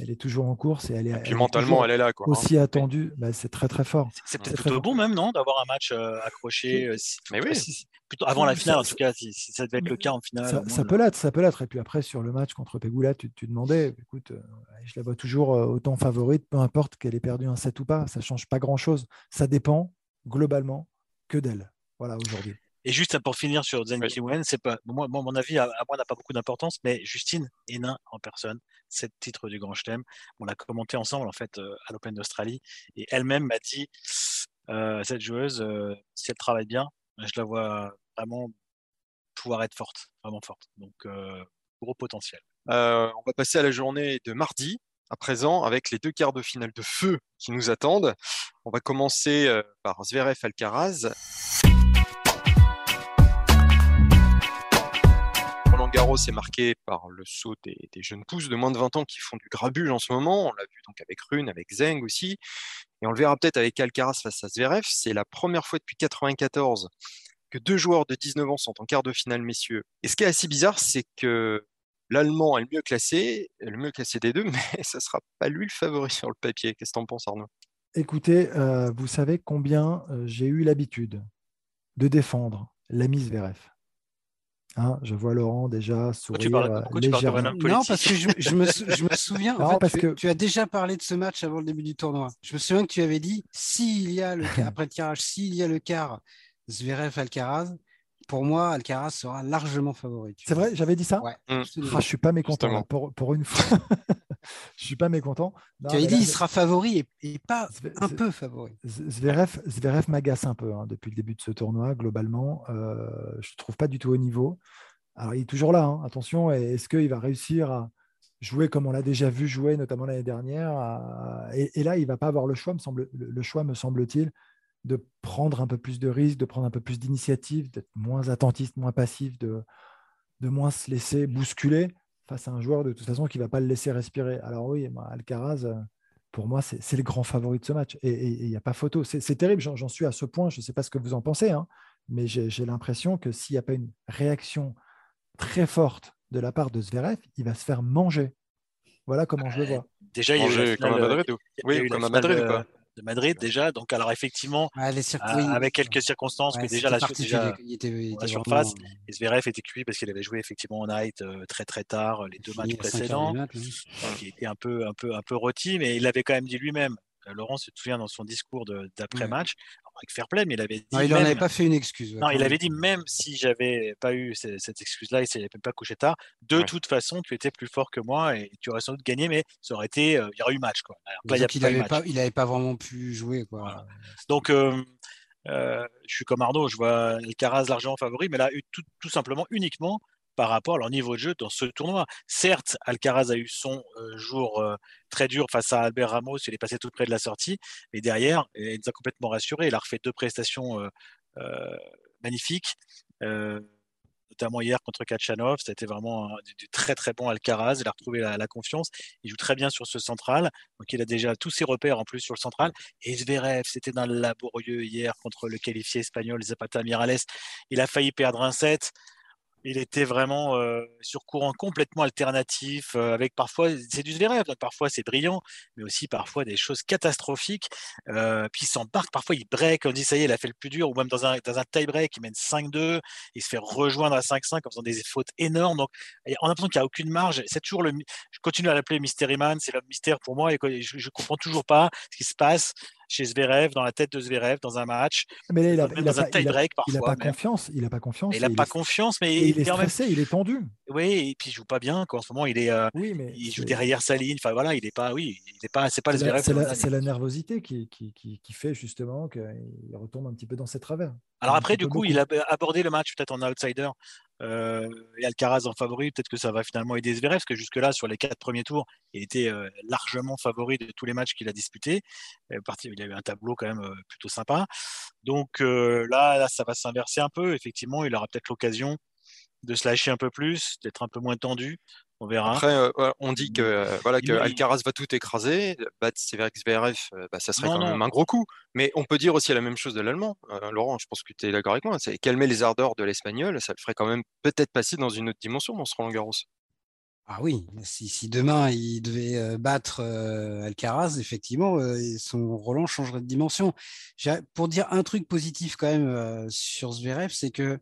S2: Elle est toujours en course et elle est,
S1: Et puis
S2: elle
S1: mentalement, elle est là. Quoi, hein.
S2: aussi attendue. Bah, c'est très très fort.
S4: C'est- peut-être plutôt
S2: fort.
S4: bon même, non, d'avoir un match euh, accroché. euh, si-
S1: Mais oui.
S4: si- si- plutôt avant la
S2: Ça-
S4: finale, en tout cas, si, si ça devait être le cas en finale.
S2: Ça, peut l'être, ça peut l'être. Et puis après, sur le match contre Pegula, tu, tu demandais, écoute, euh, je la vois toujours euh, autant favorite, peu importe qu'elle ait perdu un set ou pas, ça change pas grand-chose. Ça dépend globalement que d'elle. Voilà, aujourd'hui.
S4: Et juste pour finir sur Zheng
S1: Oui.
S4: Qiwen, c'est pas, moi, mon avis, à, à moi, n'a pas beaucoup d'importance, mais Justine Hénin en personne, sept titres du Grand Chelem, on l'a commenté ensemble en fait euh, à l'Open d'Australie, et elle-même m'a dit, euh, cette joueuse, euh, si elle travaille bien, je la vois vraiment pouvoir être forte, vraiment forte. Donc euh, gros potentiel.
S1: On va passer à la journée de mardi, à présent, avec les deux quarts de finale de feu qui nous attendent. On va commencer par Zverev Alcaraz. Roland Garros est marqué par le saut des, jeunes pousses de moins de 20 ans qui font du grabuge en ce moment. On l'a vu donc avec Rune, avec Zeng aussi. Et on le verra peut-être avec Alcaraz face à Zverev. C'est la première fois depuis 94 que deux joueurs de 19 ans sont en quart de finale, messieurs. Et ce qui est assez bizarre, c'est que l'Allemand est le mieux classé, le mieux classé des deux, mais ça sera pas lui le favori sur le papier. Qu'est-ce que t'en penses, Arnaud?
S2: Écoutez, euh, vous savez combien euh, j'ai eu l'habitude de défendre l'ami Zverev. Hein, je vois Laurent déjà sourire
S4: tu parles
S2: légèrement.
S3: Non, parce que je, je me, sou- je me souviens, en
S2: Non,
S3: fait,
S2: parce
S3: tu,
S2: que-
S3: tu as déjà parlé de ce match avant le début du tournoi. Je me souviens que tu avais dit, s'il y a le après le tirage, s'il y a le quart Zverev-Alcaraz, pour moi, Alcaraz sera largement favori.
S2: C'est vrai, j'avais dit ça?
S3: Ouais.
S1: Mm.
S3: absolument.
S2: Ah, Je suis pas mécontent là, pour, pour une fois. je suis pas mécontent. Non,
S3: tu avais dit,
S2: là,
S3: il sera favori et, et pas un peu favori.
S2: Zverev, Zverev m'agace un peu hein, depuis le début de ce tournoi, globalement. Euh, je ne trouve pas du tout au niveau. Alors, il est toujours là, hein, attention. Est-ce qu'il va réussir à jouer comme on l'a déjà vu jouer, notamment l'année dernière à- et, et là, il ne va pas avoir le choix, me semble, le, le choix, me semble-t-il, de prendre un peu plus de risques, de prendre un peu plus d'initiative, d'être moins attentiste, moins passif, de, de moins se laisser bousculer face à un joueur de toute façon qui ne va pas le laisser respirer. Alors oui, Alcaraz, euh, pour moi, c'est le grand favori de ce match. Et il n'y a pas photo. C'est terrible, j'en suis à ce point. Je ne sais pas ce que vous en pensez, hein, mais j'ai l'impression que s'il n'y a pas une réaction très forte de la part de Zverev, il va se faire manger. Voilà comment je le vois.
S4: Déjà, il y a eu
S1: comme à Madrid, oui, comme à Madrid, quoi
S4: de Madrid déjà. Donc, alors effectivement, avec quelques circonstances que déjà la déjà, surface, et Zverev était cuit parce qu'il avait joué effectivement en night très très tard les deux matchs précédents. Donc, il était un peu un peu un peu rôti, mais il avait quand même dit lui-même. Laurent se souvient dans son discours d'après-match, avec fair play, mais il avait dit.
S3: il n'en avait pas fait une excuse.
S4: non, il avait dit même si j'avais pas eu cette, excuse-là et s'il n'avait pas couché tard, de toute façon, tu étais plus fort que moi et tu aurais sans doute gagné, mais ça aurait été. Euh, il y aurait eu match. Quoi.
S3: il n'avait pas, pas vraiment pu jouer. Quoi.
S4: Donc. Euh, euh, je suis comme Arnaud, je vois Alcaraz largement favori, mais là, tout, tout simplement, uniquement par rapport à leur niveau de jeu dans ce tournoi. Certes, Alcaraz a eu son euh, jour euh, très dur face à Albert Ramos, il est passé tout près de la sortie, mais derrière, il nous a complètement rassuré. Il a refait deux prestations euh, magnifiques, notamment hier contre Kachanov. C'était vraiment du, très très bon Alcaraz. Il a retrouvé la, confiance. Il joue très bien sur ce central, donc il a déjà tous ses repères en plus sur le central. Et Zverev, c'était le laborieux hier contre le qualifié espagnol Zapata Mirales. Il a failli perdre un set il était vraiment euh, sur courant complètement alternatif, euh, avec parfois, c'est du Zverev, parfois c'est brillant, mais aussi parfois des choses catastrophiques. Euh, puis il s'embarque, parfois il break, on dit ça y est, il a fait le plus dur, ou même dans un, dans un tie-break, il mène 5-2, il se fait rejoindre à 5-5 en faisant des fautes énormes. Donc on a l'impression qu'il n'y a aucune marge. C'est toujours le. Je continue à l'appeler Mystery Man, c'est le mystère pour moi, et je ne comprends toujours pas ce qui se passe chez Zverev, dans la tête de Zverev, dans un match.
S2: Mais là, il a, il a pas, il il a pas confiance. Il n'a pas confiance.
S4: Il n'a pas confiance, mais
S2: il, est stressé, il est tendu.
S4: Oui, et puis il joue pas bien. En ce moment, il est. Euh, oui, mais il joue derrière sa ligne. Enfin voilà, il est pas. Oui, il est pas. C'est pas Zverev.
S2: C'est la, nervosité qui, qui, qui, fait justement qu'il retombe un petit peu dans ses travers.
S4: Alors après, du coup, il a abordé le match peut-être en outsider euh, et Alcaraz en favori, peut-être que ça va finalement aider Zverev, parce que jusque-là, sur les quatre premiers tours, il était euh, largement favori de tous les matchs qu'il a disputés. Euh, il a eu un tableau quand même plutôt sympa. Donc là, là, ça va s'inverser un peu. Effectivement, il aura peut-être l'occasion de se lâcher un peu plus, d'être un peu moins tendu. On verra.
S1: Après, euh, on dit que, euh, voilà, que Alcaraz va tout écraser. Battre Zverev, euh, bah, ça serait quand même un gros coup. Mais on peut dire aussi la même chose de l'allemand. Laurent, je pense que tu es d'accord avec moi. C'est calmer les ardeurs de l'espagnol. Ça le ferait quand même peut-être passer dans une autre dimension dans ce Roland Garros.
S3: Ah oui, si, demain il devait battre Alcaraz, effectivement, son Roland changerait de dimension. Pour dire un truc positif quand même sur Zverev, c'est que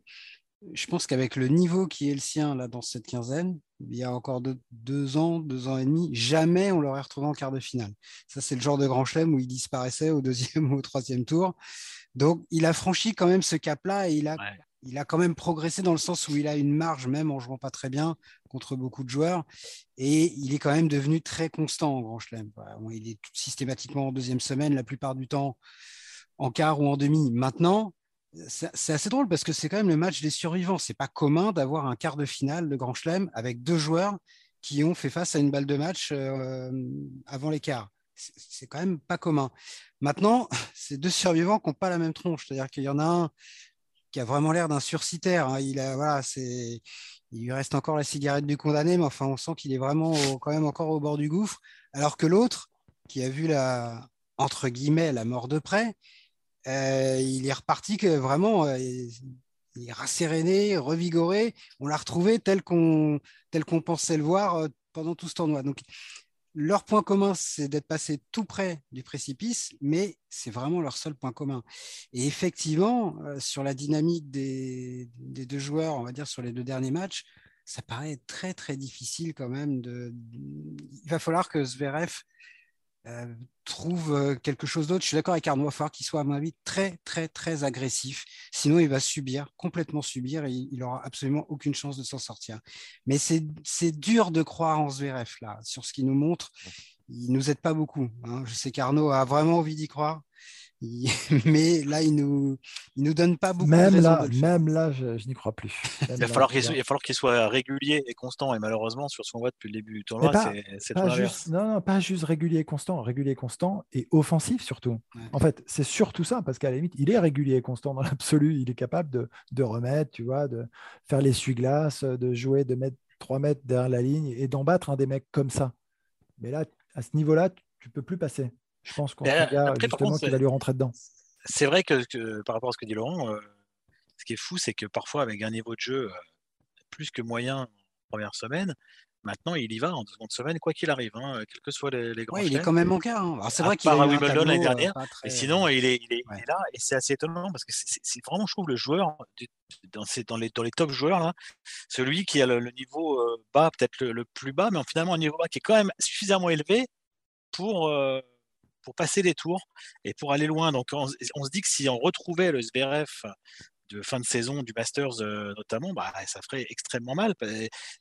S3: je pense qu'avec le niveau qui est le sien là dans cette quinzaine, il y a encore deux, ans, deux ans et demi, jamais on l'aurait retrouvé en quart de finale. Ça, c'est le genre de grand chelem où il disparaissait au deuxième ou au troisième tour. Donc, il a franchi quand même ce cap-là et il a, il a quand même progressé dans le sens où il a une marge, même en jouant pas très bien contre beaucoup de joueurs. Et il est quand même devenu très constant en grand chelem. Il est systématiquement en deuxième semaine, la plupart du temps en quart ou en demi. Maintenant, c'est assez drôle parce que c'est quand même le match des survivants. C'est pas commun d'avoir un quart de finale de Grand Chelem avec deux joueurs qui ont fait face à une balle de match euh, avant l'écart. C'est quand même pas commun. Maintenant, c'est deux survivants qui n'ont pas la même tronche. C'est-à-dire qu'il y en a un qui a vraiment l'air d'un surcitaire. Hein. Il, a, voilà, il lui reste encore la cigarette du condamné, mais enfin, on sent qu'il est vraiment quand même encore au bord du gouffre. Alors que l'autre, qui a vu la, entre guillemets, la mort de près, euh, il est reparti vraiment, euh, il est rasséréné, revigoré. On l'a retrouvé tel qu'on pensait le voir euh, pendant tout ce tournoi. Donc, leur point commun, c'est d'être passé tout près du précipice, mais c'est vraiment leur seul point commun. Et effectivement, sur la dynamique des, deux joueurs, on va dire sur les deux derniers matchs, ça paraît très très difficile quand même. Il va falloir que Zverev euh, trouve euh, quelque chose d'autre. Je suis d'accord avec Arnaud, il va falloir qu'il soit, à mon avis, très, très, très agressif. Sinon, il va subir, complètement subir, et il n'aura absolument aucune chance de s'en sortir. Mais c'est dur de croire en Zverev, là, sur ce qu'il nous montre. Il ne nous aide pas beaucoup. Hein. Je sais qu'Arnaud a vraiment envie d'y croire. mais là, il nous, il nous donne pas beaucoup
S2: même
S3: de
S2: là, Même là, je, n'y crois plus.
S4: il, va falloir qu'il soit régulier et constant. Et malheureusement, sur ce qu'on voit depuis le début du tournoi, c'est
S2: pas juste, non, non, pas juste régulier et constant, régulier et constant et offensif surtout. En fait, c'est surtout ça, parce qu'à la limite, il est régulier et constant dans l'absolu. Il est capable de, de, remettre, tu vois, de faire l'essuie-glace, de jouer, de mettre 3 mètres derrière la ligne et d'en battre un des mecs comme ça. Mais là, à ce niveau-là, tu peux plus passer. Je pense qu'on justement qui va lui rentrer dedans.
S4: C'est vrai que, par rapport à ce que dit Laurent, euh, ce qui est fou, c'est que parfois avec un niveau de jeu euh, plus que moyen en première semaine, Maintenant, il y va en seconde semaine, quoi qu'il arrive, hein, quels que soient les, les grands.
S3: il est quand même en cas. Hein.
S4: C'est vrai qu'il a à Wimbledon l'année dernière. Et sinon, il est, il est, là. Et c'est assez étonnant parce que c'est vraiment, je trouve, le joueur dans, dans, les, dans les top joueurs là, celui qui a le, niveau bas, peut-être le, plus bas, mais finalement un niveau bas qui est quand même suffisamment élevé pour pour passer les tours et pour aller loin. Donc on, on se dit que si on retrouvait le SBRF de fin de saison du Masters euh, notamment, bah, ça ferait extrêmement mal.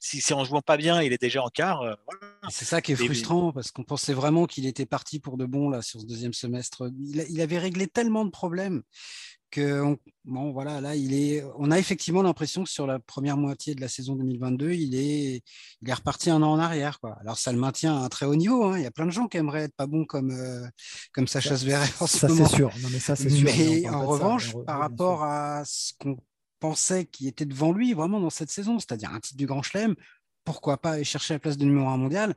S4: Si, si en jouant pas bien, il est déjà en quart. Euh,
S3: c'est ça qui est frustrant parce qu'on pensait vraiment qu'il était parti pour de bon là sur ce deuxième semestre. il avait réglé tellement de problèmes bon, voilà, là, il est, on a effectivement l'impression que sur la première moitié de la saison 2022, il est, il est reparti un an en arrière. Quoi. Alors, ça le maintient à un très haut niveau. Hein. Il y a plein de gens qui aimeraient être pas bons comme, euh, comme Sacha Zverev
S2: en ça, c'est sûr. Non, mais ça, c'est sûr.
S3: Mais en revanche, par rapport à ce qu'on pensait qui était devant lui vraiment dans cette saison, c'est-à-dire un titre du Grand Chelem, pourquoi pas aller chercher la place de numéro un mondial?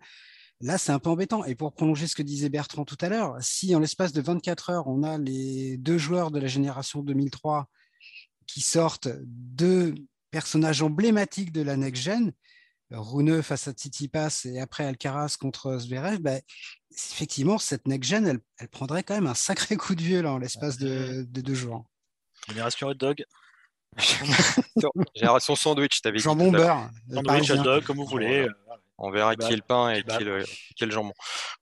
S3: Là, c'est un peu embêtant. Et pour prolonger ce que disait Bertrand tout à l'heure, si en l'espace de 24 heures, on a les deux joueurs de la génération 2003 qui sortent deux personnages emblématiques de la next-gen, Rune face à Tsitsipas et après Alcaraz contre Zverev, ben, effectivement, cette next-gen, elle, prendrait quand même un sacré coup de vieux là, en l'espace de, deux jours.
S4: Génération hot dog.
S1: Génération sandwich, t'avais
S3: dit. Jambon beurre.
S4: Sandwich, hot dog, comme vous voulez.
S1: On verra qui est le pain et qui est le, jambon.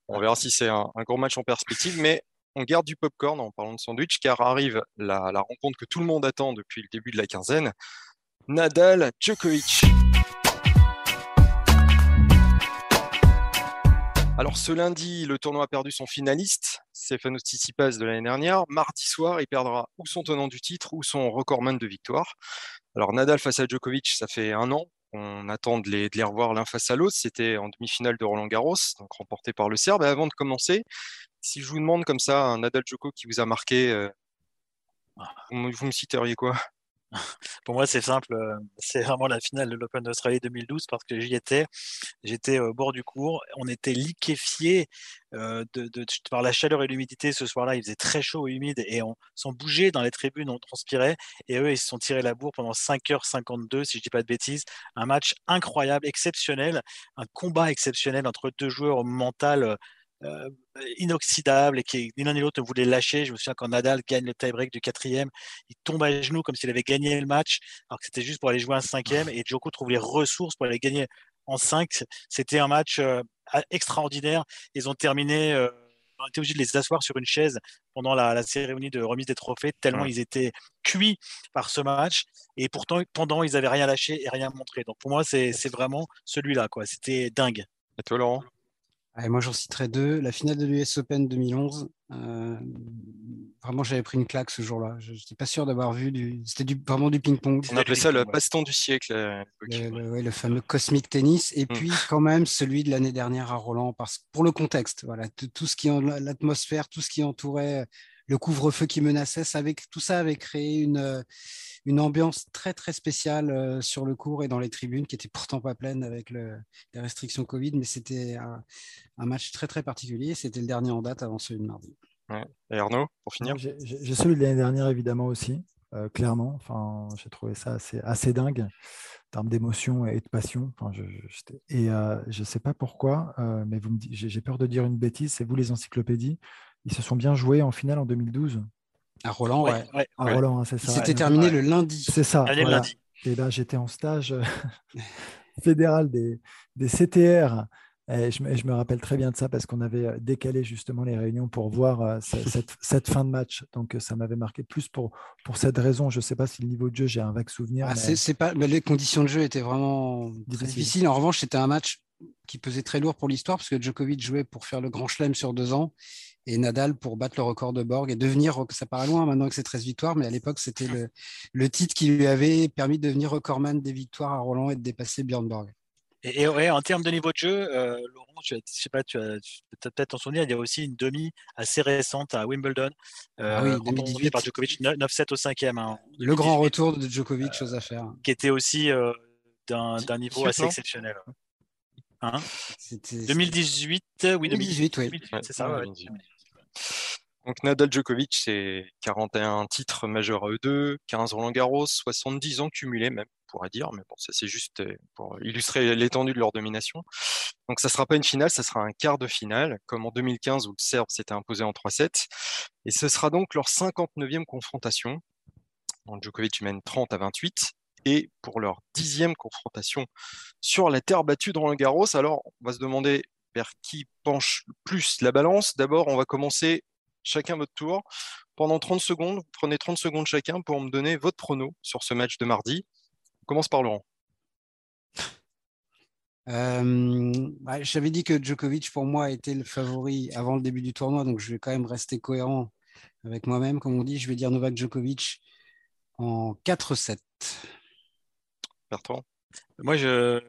S1: On verra si c'est un, gros match en perspective, mais on garde du popcorn en parlant de sandwich, car arrive la, rencontre que tout le monde attend depuis le début de la quinzaine. Nadal Djokovic. Alors ce lundi, le tournoi a perdu son finaliste, Stefanos Tsitsipas de l'année dernière. Mardi soir, il perdra ou son tenant du titre ou son recordman de victoire. Alors Nadal face à Djokovic, ça fait un an on attend de les, revoir l'un face à l'autre. C'était en demi-finale de Roland Garros, donc remporté par le Serbe. Et avant de commencer, si je vous demande comme ça un Nadal Djoko qui vous a marqué, euh, vous me citeriez quoi?
S4: Pour moi, c'est simple. Euh, c'est vraiment la finale de l'Open d'Australie 2012 parce que j'y étais. J'étais au bord du cours. On était liquéfié euh, par la chaleur et l'humidité. Ce soir-là, il faisait très chaud et humide et on s'en bougeait dans les tribunes, on transpirait. Et eux, ils se sont tirés la bourre pendant 5h52, si je dis pas de bêtises. Un match incroyable, exceptionnel. Un combat exceptionnel entre deux joueurs mental euh, inoxydable et qui ni l'un ni l'autre ne voulait lâcher. Je me souviens quand Nadal gagne le tie-break du quatrième, il tombe à genoux comme s'il avait gagné le match, alors que c'était juste pour aller jouer un cinquième. Et Djoko trouve les ressources pour aller gagner en cinq. C'était un match euh, extraordinaire. Ils ont terminé. Euh, on était obligé de les asseoir sur une chaise pendant la, cérémonie de remise des trophées, tellement ils étaient cuits par ce match. Et pourtant, pendant, ils n'avaient rien lâché et rien montré. Donc pour moi, c'est vraiment celui-là. C'était dingue.
S1: Et toi, Laurent?
S3: Moi, j'en citerai deux. La finale de l'US Open 2011. Euh, vraiment, j'avais pris une claque ce jour-là. Je n'étais pas sûr d'avoir vu du. C'était vraiment du ping-pong.
S1: On appelait ça le baston du siècle.
S3: Le, le, fameux cosmic tennis. Et mm. puis, quand même, celui de l'année dernière à Roland, parce, pour le contexte. Voilà, tout ce qui l'atmosphère, tout ce qui entourait le couvre-feu qui menaçait, avec, tout ça avait créé une une ambiance très très spéciale euh, sur le cours et dans les tribunes qui était pourtant pas pleine avec les restrictions Covid, mais c'était un, match très très particulier. C'était le dernier en date avant celui de mardi.
S1: Et Arnaud, pour finir?
S2: J'ai celui de l'année dernière évidemment aussi, euh, clairement. Enfin, j'ai trouvé ça assez, assez dingue en termes d'émotion et de passion. Enfin, je, et euh, je ne sais pas pourquoi, mais j'ai peur de dire une bêtise. C'est vous les encyclopédies. Ils se sont bien joués en finale en 2012.
S3: À Roland, ouais.
S2: À Roland, hein, c'est ça.
S3: C'était terminé le lundi.
S2: C'est ça. Et là, j'étais en stage euh, fédéral des, des CTR. Et je, me, je, me rappelle très bien de ça parce qu'on avait euh, décalé justement les réunions pour voir euh, cette, cette, fin de match. Donc ça m'avait marqué plus pour, pour cette raison. Je ne sais pas si le niveau de jeu, j'ai un vague souvenir.
S3: Ah, c'est pas, mais les conditions de jeu étaient vraiment difficiles. En revanche, c'était un match qui pesait très lourd pour l'histoire parce que Djokovic jouait pour faire le grand chelem sur deux ans et Nadal pour battre le record de Borg et devenir, ça paraît loin maintenant que c'est 13 victoires, mais à l'époque, c'était le, le, titre qui lui avait permis de devenir recordman des victoires à Roland et de dépasser Björn Borg.
S4: Et, ouais, en termes de niveau de jeu, euh, Laurent, tu as, je sais pas, tu as, peut-être en souvenir, il y a aussi une demi assez récente à Wimbledon,
S3: euh, ah oui, 2018
S4: par Djokovic, 9-7 au cinquième. Hein,
S3: le grand retour de Djokovic, chose à faire.
S4: Qui était aussi euh, d'un niveau assez exceptionnel. Hein 2018, oui,
S3: 2018, oui.
S4: c'est ça.
S1: Donc Nadal Djokovic, c'est 41 titres majeurs à eux deux, 15 Roland Garros, 70 ans cumulés même, on pourrait dire, mais bon, ça c'est juste euh, pour illustrer l'étendue de leur domination. Donc ça sera pas une finale, ça sera un quart de finale, comme en 2015 où le Serbe s'était imposé en 3-7. Et ce sera donc leur 59e confrontation. Donc Djokovic mène 30 à 28 et pour leur dixième confrontation sur la terre battue de Roland Garros. Alors, on va se demander vers qui penche plus la balance. D'abord, on va commencer chacun votre tour. Pendant 30 secondes, vous prenez 30 secondes chacun pour me donner votre prono sur ce match de mardi. On commence par Laurent.
S3: Euh, bah, J'avais dit que Djokovic, pour moi, était le favori avant le début du tournoi, donc je vais quand même rester cohérent avec moi-même. Comme on dit, je vais dire Novak Djokovic en 4-7.
S1: Bertrand
S4: Moi, je,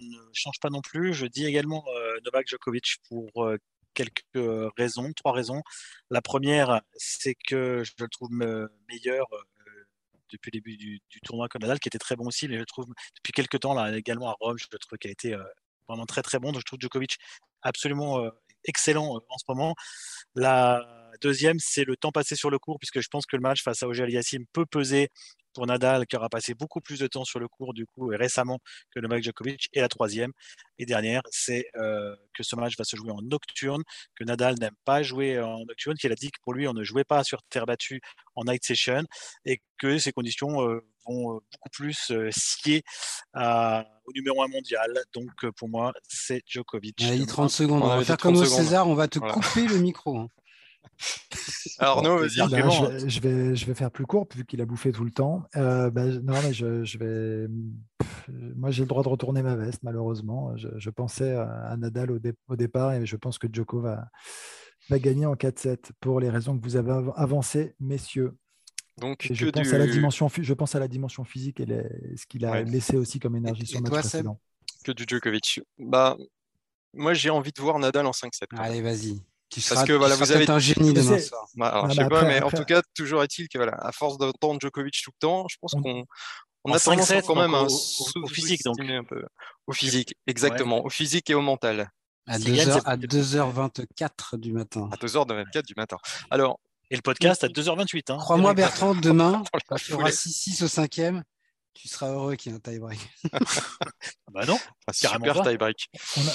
S4: ne change pas non plus. Je dis également euh, Novak Djokovic pour euh, quelques raisons, trois raisons. La première, c'est que je le trouve meilleur euh, depuis le début du, tournoi comme Nadal, qui était très bon aussi, mais je le trouve depuis quelques temps, là, également à Rome, je le trouve qu'il a été vraiment très très bon. Donc je trouve Djokovic absolument excellent en ce moment. La deuxième, c'est le temps passé sur le court, puisque je pense que le match face à Oger Aliassim peut peser pour Nadal, qui aura passé beaucoup plus de temps sur le court du coup et récemment que le Novak Djokovic. Et la troisième et dernière, c'est euh, que ce match va se jouer en nocturne, que Nadal n'aime pas jouer en nocturne, qu'il a dit que pour lui on ne jouait pas sur terre battue en night session et que ces conditions euh, vont euh, beaucoup plus scier au numéro un mondial. Donc pour moi, c'est Djokovic.
S3: Il 30 secondes. On, va faire comme au César, on va te couper le micro.
S1: Alors, non, vas-y.
S2: Bah, je, vais, je, vais, faire plus court vu qu'il a bouffé tout le temps. Euh, bah, non, mais je, je vais. moi, j'ai le droit de retourner ma veste, malheureusement. Je, pensais à Nadal au, au, départ et je pense que Djoko va, va gagner en 4-7 pour les raisons que vous avez avancées, messieurs. Donc, je, pense à la dimension, je pense à la dimension physique et ce qu'il a laissé aussi comme énergie sur le match précédent.
S1: Que du Djokovic? Bah, moi, j'ai envie de voir Nadal en 5-7.
S3: Allez, vas-y.
S1: Parce que voilà, vous avez
S3: un génie demain soir.
S1: Bah, je sais pas, mais en tout cas, toujours est-il que voilà, à force d'entendre Djokovic tout le temps, je pense qu'on on a tendance quand même
S4: au, au, physique, donc.
S1: Un peu. Au physique, exactement. Au physique et au mental.
S3: À 2h, à 2h24 du matin.
S1: À 2h24 du matin. Alors.
S4: Et le podcast à 2h28. Hein.
S3: Crois-moi, Bertrand, demain, quand tu auras 6-6 au cinquième, tu seras heureux qu'il y ait un tie-break.
S4: bah non,
S1: un super tie-break.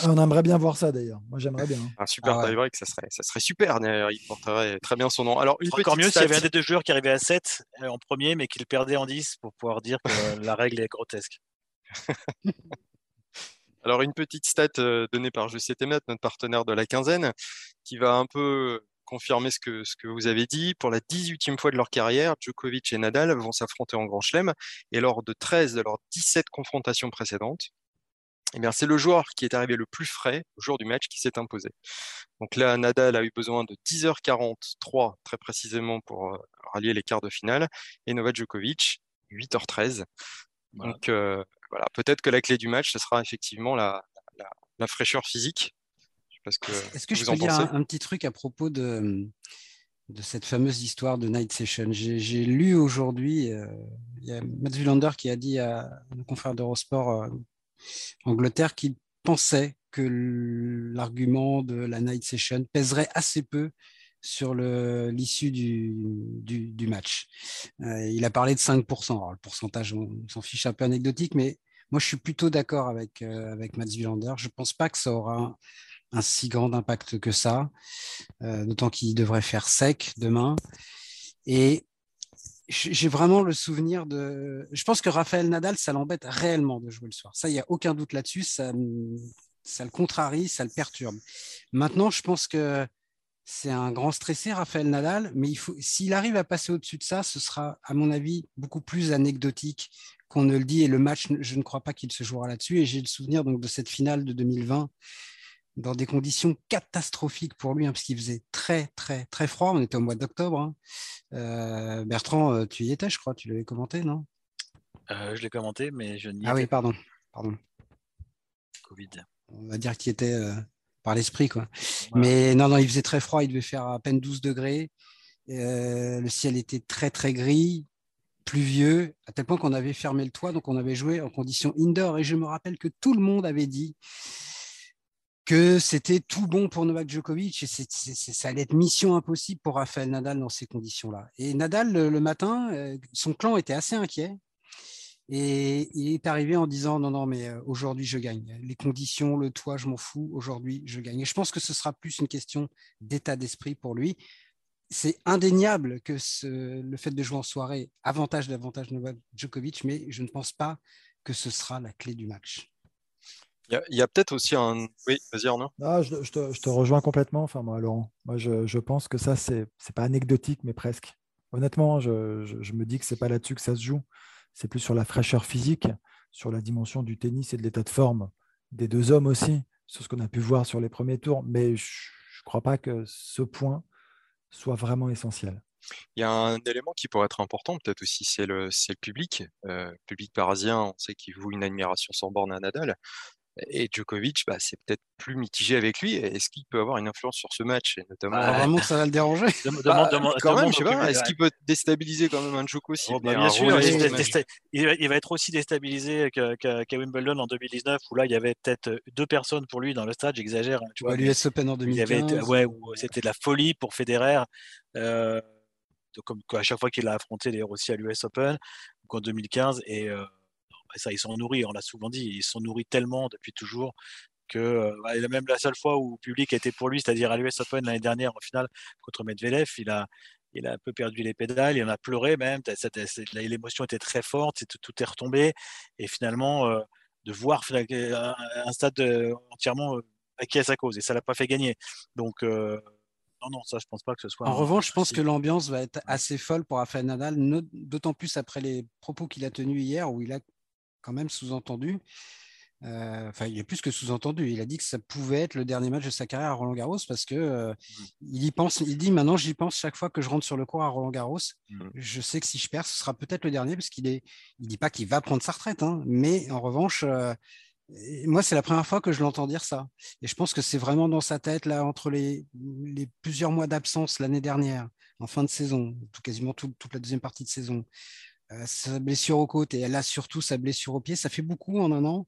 S2: On, aimerait bien voir ça d'ailleurs. Moi j'aimerais bien.
S1: Un super ah tie-break, ça serait, ça serait super. Il porterait très bien son nom. Alors,
S4: une Encore mieux s'il y avait un des deux joueurs qui arrivait à 7 euh, en premier, mais qui le perdait en 10 pour pouvoir dire que la règle est grotesque.
S1: Alors, une petite stat euh, donnée par GCTMET, notre partenaire de la quinzaine, qui va un peu confirmer ce que, ce que vous avez dit. Pour la 18e fois de leur carrière, Djokovic et Nadal vont s'affronter en Grand Chelem. Et lors de 13 de leurs 17 confrontations précédentes, eh bien, c'est le joueur qui est arrivé le plus frais au jour du match qui s'est imposé. Donc là, Nadal a eu besoin de 10h43 très précisément pour euh, rallier les quarts de finale et Novak Djokovic 8h13. Donc euh, voilà, peut-être que la clé du match, ce sera effectivement la, la fraîcheur physique
S3: est-ce que je peux dire un, petit truc à propos de, de cette fameuse histoire de Night Session? J'ai lu aujourd'hui, euh, il y a Matt Wilander qui a dit à nos confrères d'Eurosport euh, Angleterre qu'il pensait que l'argument de la Night Session pèserait assez peu sur l'issue du, du, match. Euh, il a parlé de 5%. Alors, le pourcentage, on, s'en fiche un peu anecdotique, mais moi, je suis plutôt d'accord avec, avec Mats Wilander. Je ne pense pas que ça aura un si grand impact que ça, euh, d'autant qu'il devrait faire sec demain. Et j'ai vraiment le souvenir de. Je pense que Raphaël Nadal, ça l'embête réellement de jouer le soir. Ça, il n'y a aucun doute là-dessus. Ça, ça le contrarie, ça le perturbe. Maintenant, je pense que c'est un grand stressé, Raphaël Nadal, mais s'il arrive à passer au-dessus de ça, ce sera, à mon avis, beaucoup plus anecdotique qu'on ne le dit. Et le match, je ne crois pas qu'il se jouera là-dessus. Et j'ai le souvenir donc de cette finale de 2020 dans des conditions catastrophiques pour lui, hein, parce qu'il faisait très, très, très froid. On était au mois d'octobre. Hein. Euh, Bertrand, euh, tu y étais, je crois, tu l'avais commenté, non?
S4: Euh, Je l'ai commenté, mais je n'y
S3: Ah oui, pardon. pardon.
S4: Covid.
S3: On va dire qu'il était par l'esprit, quoi. Mais non, non, il faisait très froid, il devait faire à peine 12 degrés. le ciel était très, très gris pluvieux, à tel point qu'on avait fermé le toit, donc on avait joué en conditions indoor. Et je me rappelle que tout le monde avait dit que c'était tout bon pour Novak Djokovic et ça allait être mission impossible pour Rafael Nadal dans ces conditions-là. Et Nadal, le, matin, euh, son clan était assez inquiet. Et il est arrivé en disant non, non, mais euh, aujourd'hui je gagne. Les conditions, le toit, je m'en fous. Aujourd'hui je gagne. Et je pense que ce sera plus une question d'état d'esprit pour lui. C'est indéniable que le fait de jouer en soirée avantage davantage Novak Djokovic, mais je ne pense pas que ce sera la clé du match.
S1: Il y a, peut-être aussi un. Oui, vas-y Arnaud.
S2: Ah, je, te, rejoins complètement, enfin, moi, Laurent. Moi, je, pense que ça, c'est n'est pas anecdotique, mais presque. Honnêtement, je, me dis que c'est pas là-dessus que ça se joue. C'est plus sur la fraîcheur physique, sur la dimension du tennis et de l'état de forme des deux hommes aussi, sur ce qu'on a pu voir sur les premiers tours. Mais je ne crois pas que ce point soit vraiment essentiel.
S1: Il y a un élément qui pourrait être important, peut-être aussi, c'est le, le public. Euh, public parisien, on sait qu'il voue une admiration sans borne à Nadal. Et Djokovic, bah, c'est peut-être plus mitigé avec lui. Est-ce qu'il peut avoir une influence sur ce match et notamment...
S3: Bah, vraiment que ça va le déranger
S1: bah, Quand même, je sais pas. Est-ce qu'il peut déstabiliser quand même un Djoko aussi
S4: oh, Bien sûr, il, va être aussi déstabilisé qu'à Wimbledon en 2019, où là, il y avait peut-être deux personnes pour lui dans le stade. J'exagère. Hein,
S3: tu vois, l'US Open en 2015.
S4: ouais, c'était de la folie pour Federer. Euh, comme à chaque fois qu'il a affronté les aussi à l'US Open, en 2015. Et euh, ça, ils sont nourris, on l'a souvent dit, ils sont nourris tellement depuis toujours que euh, même la seule fois où le public était pour lui, c'est-à-dire à, l'US Open l'année dernière en finale contre Medvedev, il a, il a un peu perdu les pédales, il en a pleuré même, l'émotion était très forte, tout, est retombé, et finalement, euh, de voir un, stade entièrement acquis à sa cause, et ça l'a pas fait gagner. Donc, non, non, ça, je pense pas que ce soit.
S3: En revanche, je pense que l'ambiance va être assez folle pour Rafael Nadal, d'autant plus après les propos qu'il a tenus hier, où il a quand même sous-entendu. Euh, enfin, il est plus que sous-entendu. Il a dit que ça pouvait être le dernier match de sa carrière à Roland Garros parce que euh, mmh. il y pense. Il dit maintenant, j'y pense chaque fois que je rentre sur le court à Roland Garros. Mmh. Je sais que si je perds, ce sera peut-être le dernier parce qu'il est. Il dit pas qu'il va prendre sa retraite, hein, mais en revanche, euh, moi, c'est la première fois que je l'entends dire ça. Et je pense que c'est vraiment dans sa tête, là, entre les, les plusieurs mois d'absence l'année dernière, en fin de saison, tout, quasiment toute la deuxième partie de saison, sa blessure aux côtes et elle a surtout sa blessure au pied, ça fait beaucoup en un an.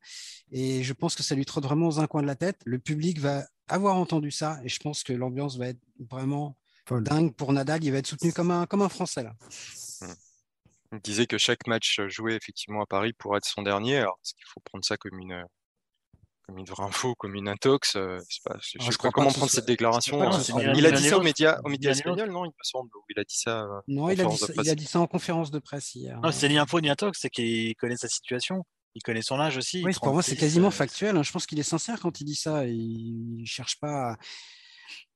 S3: Et je pense que ça lui trotte vraiment dans un coin de la tête. Le public va avoir entendu ça et je pense que l'ambiance va être vraiment dingue pour Nadal. Il va être soutenu comme un, comme un Français. Là.
S1: Il disait que chaque match joué effectivement à Paris pourrait être son dernier. Alors, est-ce qu'il faut prendre ça comme une, comme une vraie info, comme une intox euh, pas, Je ne sais pas comment prendre cette déclaration. Hein. il a dit ça aux médias, aux médias espagnols, non Il me semble. Il a dit ça.
S3: Euh, non, il a dit, il a dit, ça en conférence de presse hier.
S4: Non, c'est ni info ni intox, c'est qu'il connaît sa situation. Il connaît son âge aussi.
S3: Oui, pour moi, c'est quasiment factuel. Hein. Je pense qu'il est sincère quand il dit ça. Il ne cherche pas. À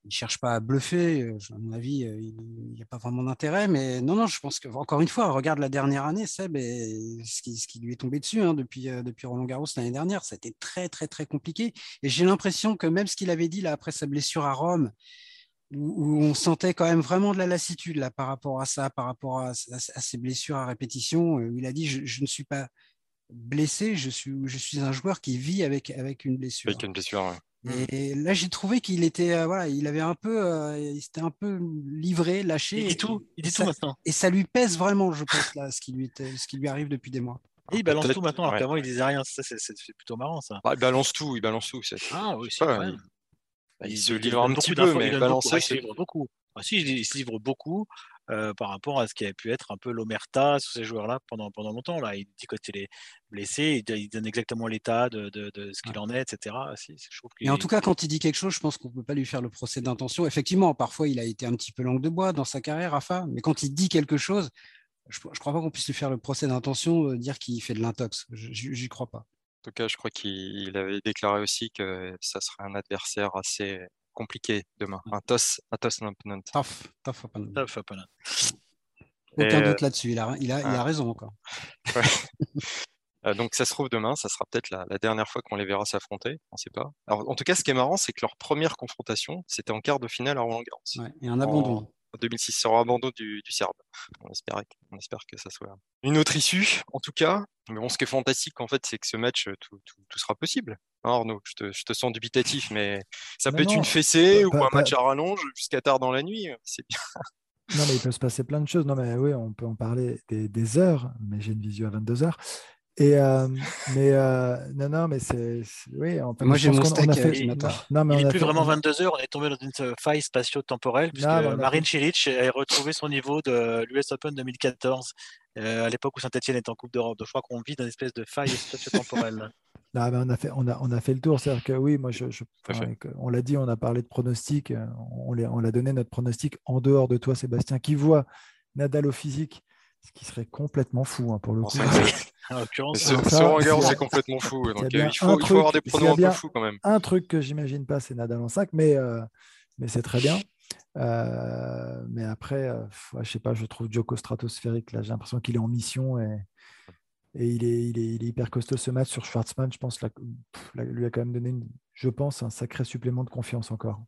S3: il cherche pas à bluffer. Euh, à mon avis, euh, il n'y a pas vraiment d'intérêt. Mais non, non, je pense que, encore une fois, regarde la dernière année, Seb, ce, qui, ce qui lui est tombé dessus hein, depuis, euh, depuis Roland Garros l'année dernière. Ça a été très, très, très compliqué. Et j'ai l'impression que même ce qu'il avait dit là après sa blessure à Rome, où, on sentait quand même vraiment de la lassitude là, par rapport à ça, par rapport à, ses blessures à répétition, il a dit je, ne suis pas blessé, je suis, je suis un joueur qui vit avec, avec une blessure.
S1: Avec une blessure.
S3: Et là, j'ai trouvé qu'il était, euh, voilà, il avait un peu, euh, il s'était un peu livré, lâché.
S4: Il dit tout, il dit tout maintenant.
S3: Et ça lui pèse vraiment, je pense, là, ce qui lui, ce qui lui arrive depuis des mois.
S4: Et il balance tout maintenant, alors qu'avant il disait rien. Ça, c'est plutôt marrant, ça.
S1: Bah, il balance tout, il balance tout.
S4: Ah oui, c'est vrai.
S1: Il, il, se livre un petit peu, mais balancer,
S4: il livre beaucoup. Ah, si, il se livre beaucoup. Euh, par rapport à ce qui avait pu être un peu l'omerta sur ces joueurs-là pendant, pendant longtemps. Là. Il dit quand il est blessé, il, donne exactement l'état de, de, de, ce qu'il en est, etc. Si,
S3: Et en tout cas, quand il dit quelque chose, je pense qu'on ne peut pas lui faire le procès d'intention. Effectivement, parfois, il a été un petit peu langue de bois dans sa carrière, Rafa, mais quand il dit quelque chose, je ne crois pas qu'on puisse lui faire le procès d'intention, euh, dire qu'il fait de l'intox. J'y crois pas.
S1: En tout cas, je crois qu'il avait déclaré aussi que ça serait un adversaire assez compliqué demain. Un toss, un toss opponent.
S3: Tough, tough opponent.
S4: Tough opponent.
S3: Aucun doute là-dessus, il a, il, a, il a ah. raison encore.
S1: Euh, donc ça se trouve demain, ça sera peut-être la, dernière fois qu'on les verra s'affronter, on ne sait pas. Alors en tout cas, ce qui est marrant, c'est que leur première confrontation, c'était en quart de finale à Roland Garros.
S3: Ouais, et un abandon.
S1: En 2006, sur un abandon du, du Serbe. On espère, on espère que ça soit une autre issue, en tout cas. Mais bon, ce qui est fantastique, en fait, c'est que ce match, tout, tout, tout sera possible. Arnaud, je te, je te, sens dubitatif, mais ça peut être une fessée ou un match à rallonge jusqu'à tard dans la nuit. C'est bien.
S2: Non, mais il peut se passer plein de choses. Non, mais oui, on peut en parler des, heures, mais j'ai une visio à 22 heures. Et euh, mais euh, non, non, mais c'est oui. En fait,
S3: Moi, j'ai mon steak euh,
S2: fait-
S3: ce matin.
S2: Non, mais
S4: Il
S2: on
S4: n'est plus
S2: fait-
S4: vraiment
S2: on a-
S4: 22h, on est tombé dans une euh, faille spatio-temporelle, puisque Marine Cilic a retrouvé son niveau de l'US Open 2014, euh, à l'époque où Saint-Etienne était en Coupe d'Europe. Donc je crois qu'on vit dans une espèce de faille spatio-temporelle.
S2: Non, mais on a fait, on a, on a fait le tour. C'est-à-dire que oui, moi, je, on l'a dit, on a parlé de pronostic. euh, On, l'a- on l'a donné notre pronostic en dehors de toi, Sébastien, qui voit Nadal au physique, ce qui serait complètement fou hein, pour le
S1: Bon,
S2: coup.
S4: en l'occurrence,
S1: ce, ce
S2: a-
S1: c'est complètement fou. Donc, euh, il, faut,
S2: un
S1: il faut avoir
S2: truc-
S1: des pronos un
S2: bien
S1: peu fous quand même.
S2: Un truc que j'imagine pas, c'est Nadal en 5, mais, euh, mais c'est très bien. Euh, mais après, euh, pff, ouais, je sais pas, je trouve Djoko stratosphérique. Là, j'ai l'impression qu'il est en mission et, il, est, hyper costaud ce match sur Schwartzmann. Je pense pff, là, lui a quand même donné, je pense, un sacré supplément de confiance encore.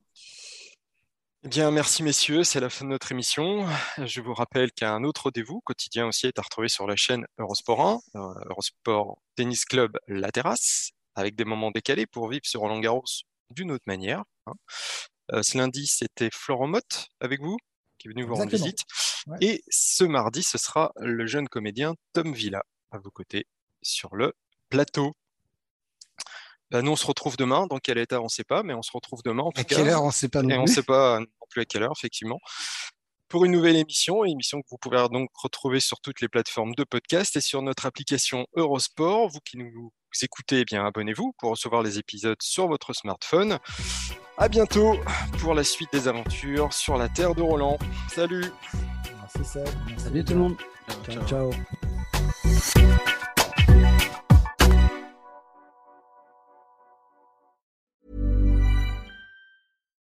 S1: Eh bien, merci messieurs, c'est la fin de notre émission. Je vous rappelle qu'il y a un autre rendez-vous quotidien aussi est à retrouver sur la chaîne Eurosport 1, euh, Eurosport Tennis Club La Terrasse, avec des moments décalés pour vivre sur Roland Garros d'une autre manière. Euh, ce lundi, c'était Florent Motte avec vous, qui est venu vous rendre visite.
S2: Ouais.
S1: Et ce mardi, ce sera le jeune comédien Tom Villa à vos côtés sur le plateau. Ben, nous, on se retrouve demain. Dans quel état, on ne sait pas, mais on se retrouve demain. En tout
S3: À
S1: cas.
S3: quelle heure, on ne sait pas non
S1: Et on ne
S3: plus.
S1: sait pas non plus à quelle heure, effectivement. Pour une nouvelle émission, émission que vous pouvez donc retrouver sur toutes les plateformes de podcast et sur notre application Eurosport. Vous qui nous écoutez, eh bien abonnez-vous pour recevoir les épisodes sur votre smartphone. À bientôt pour la suite des aventures sur la terre de Roland. Salut
S2: Merci Seb. Merci
S3: Salut tout le monde.
S2: Ciao, ciao.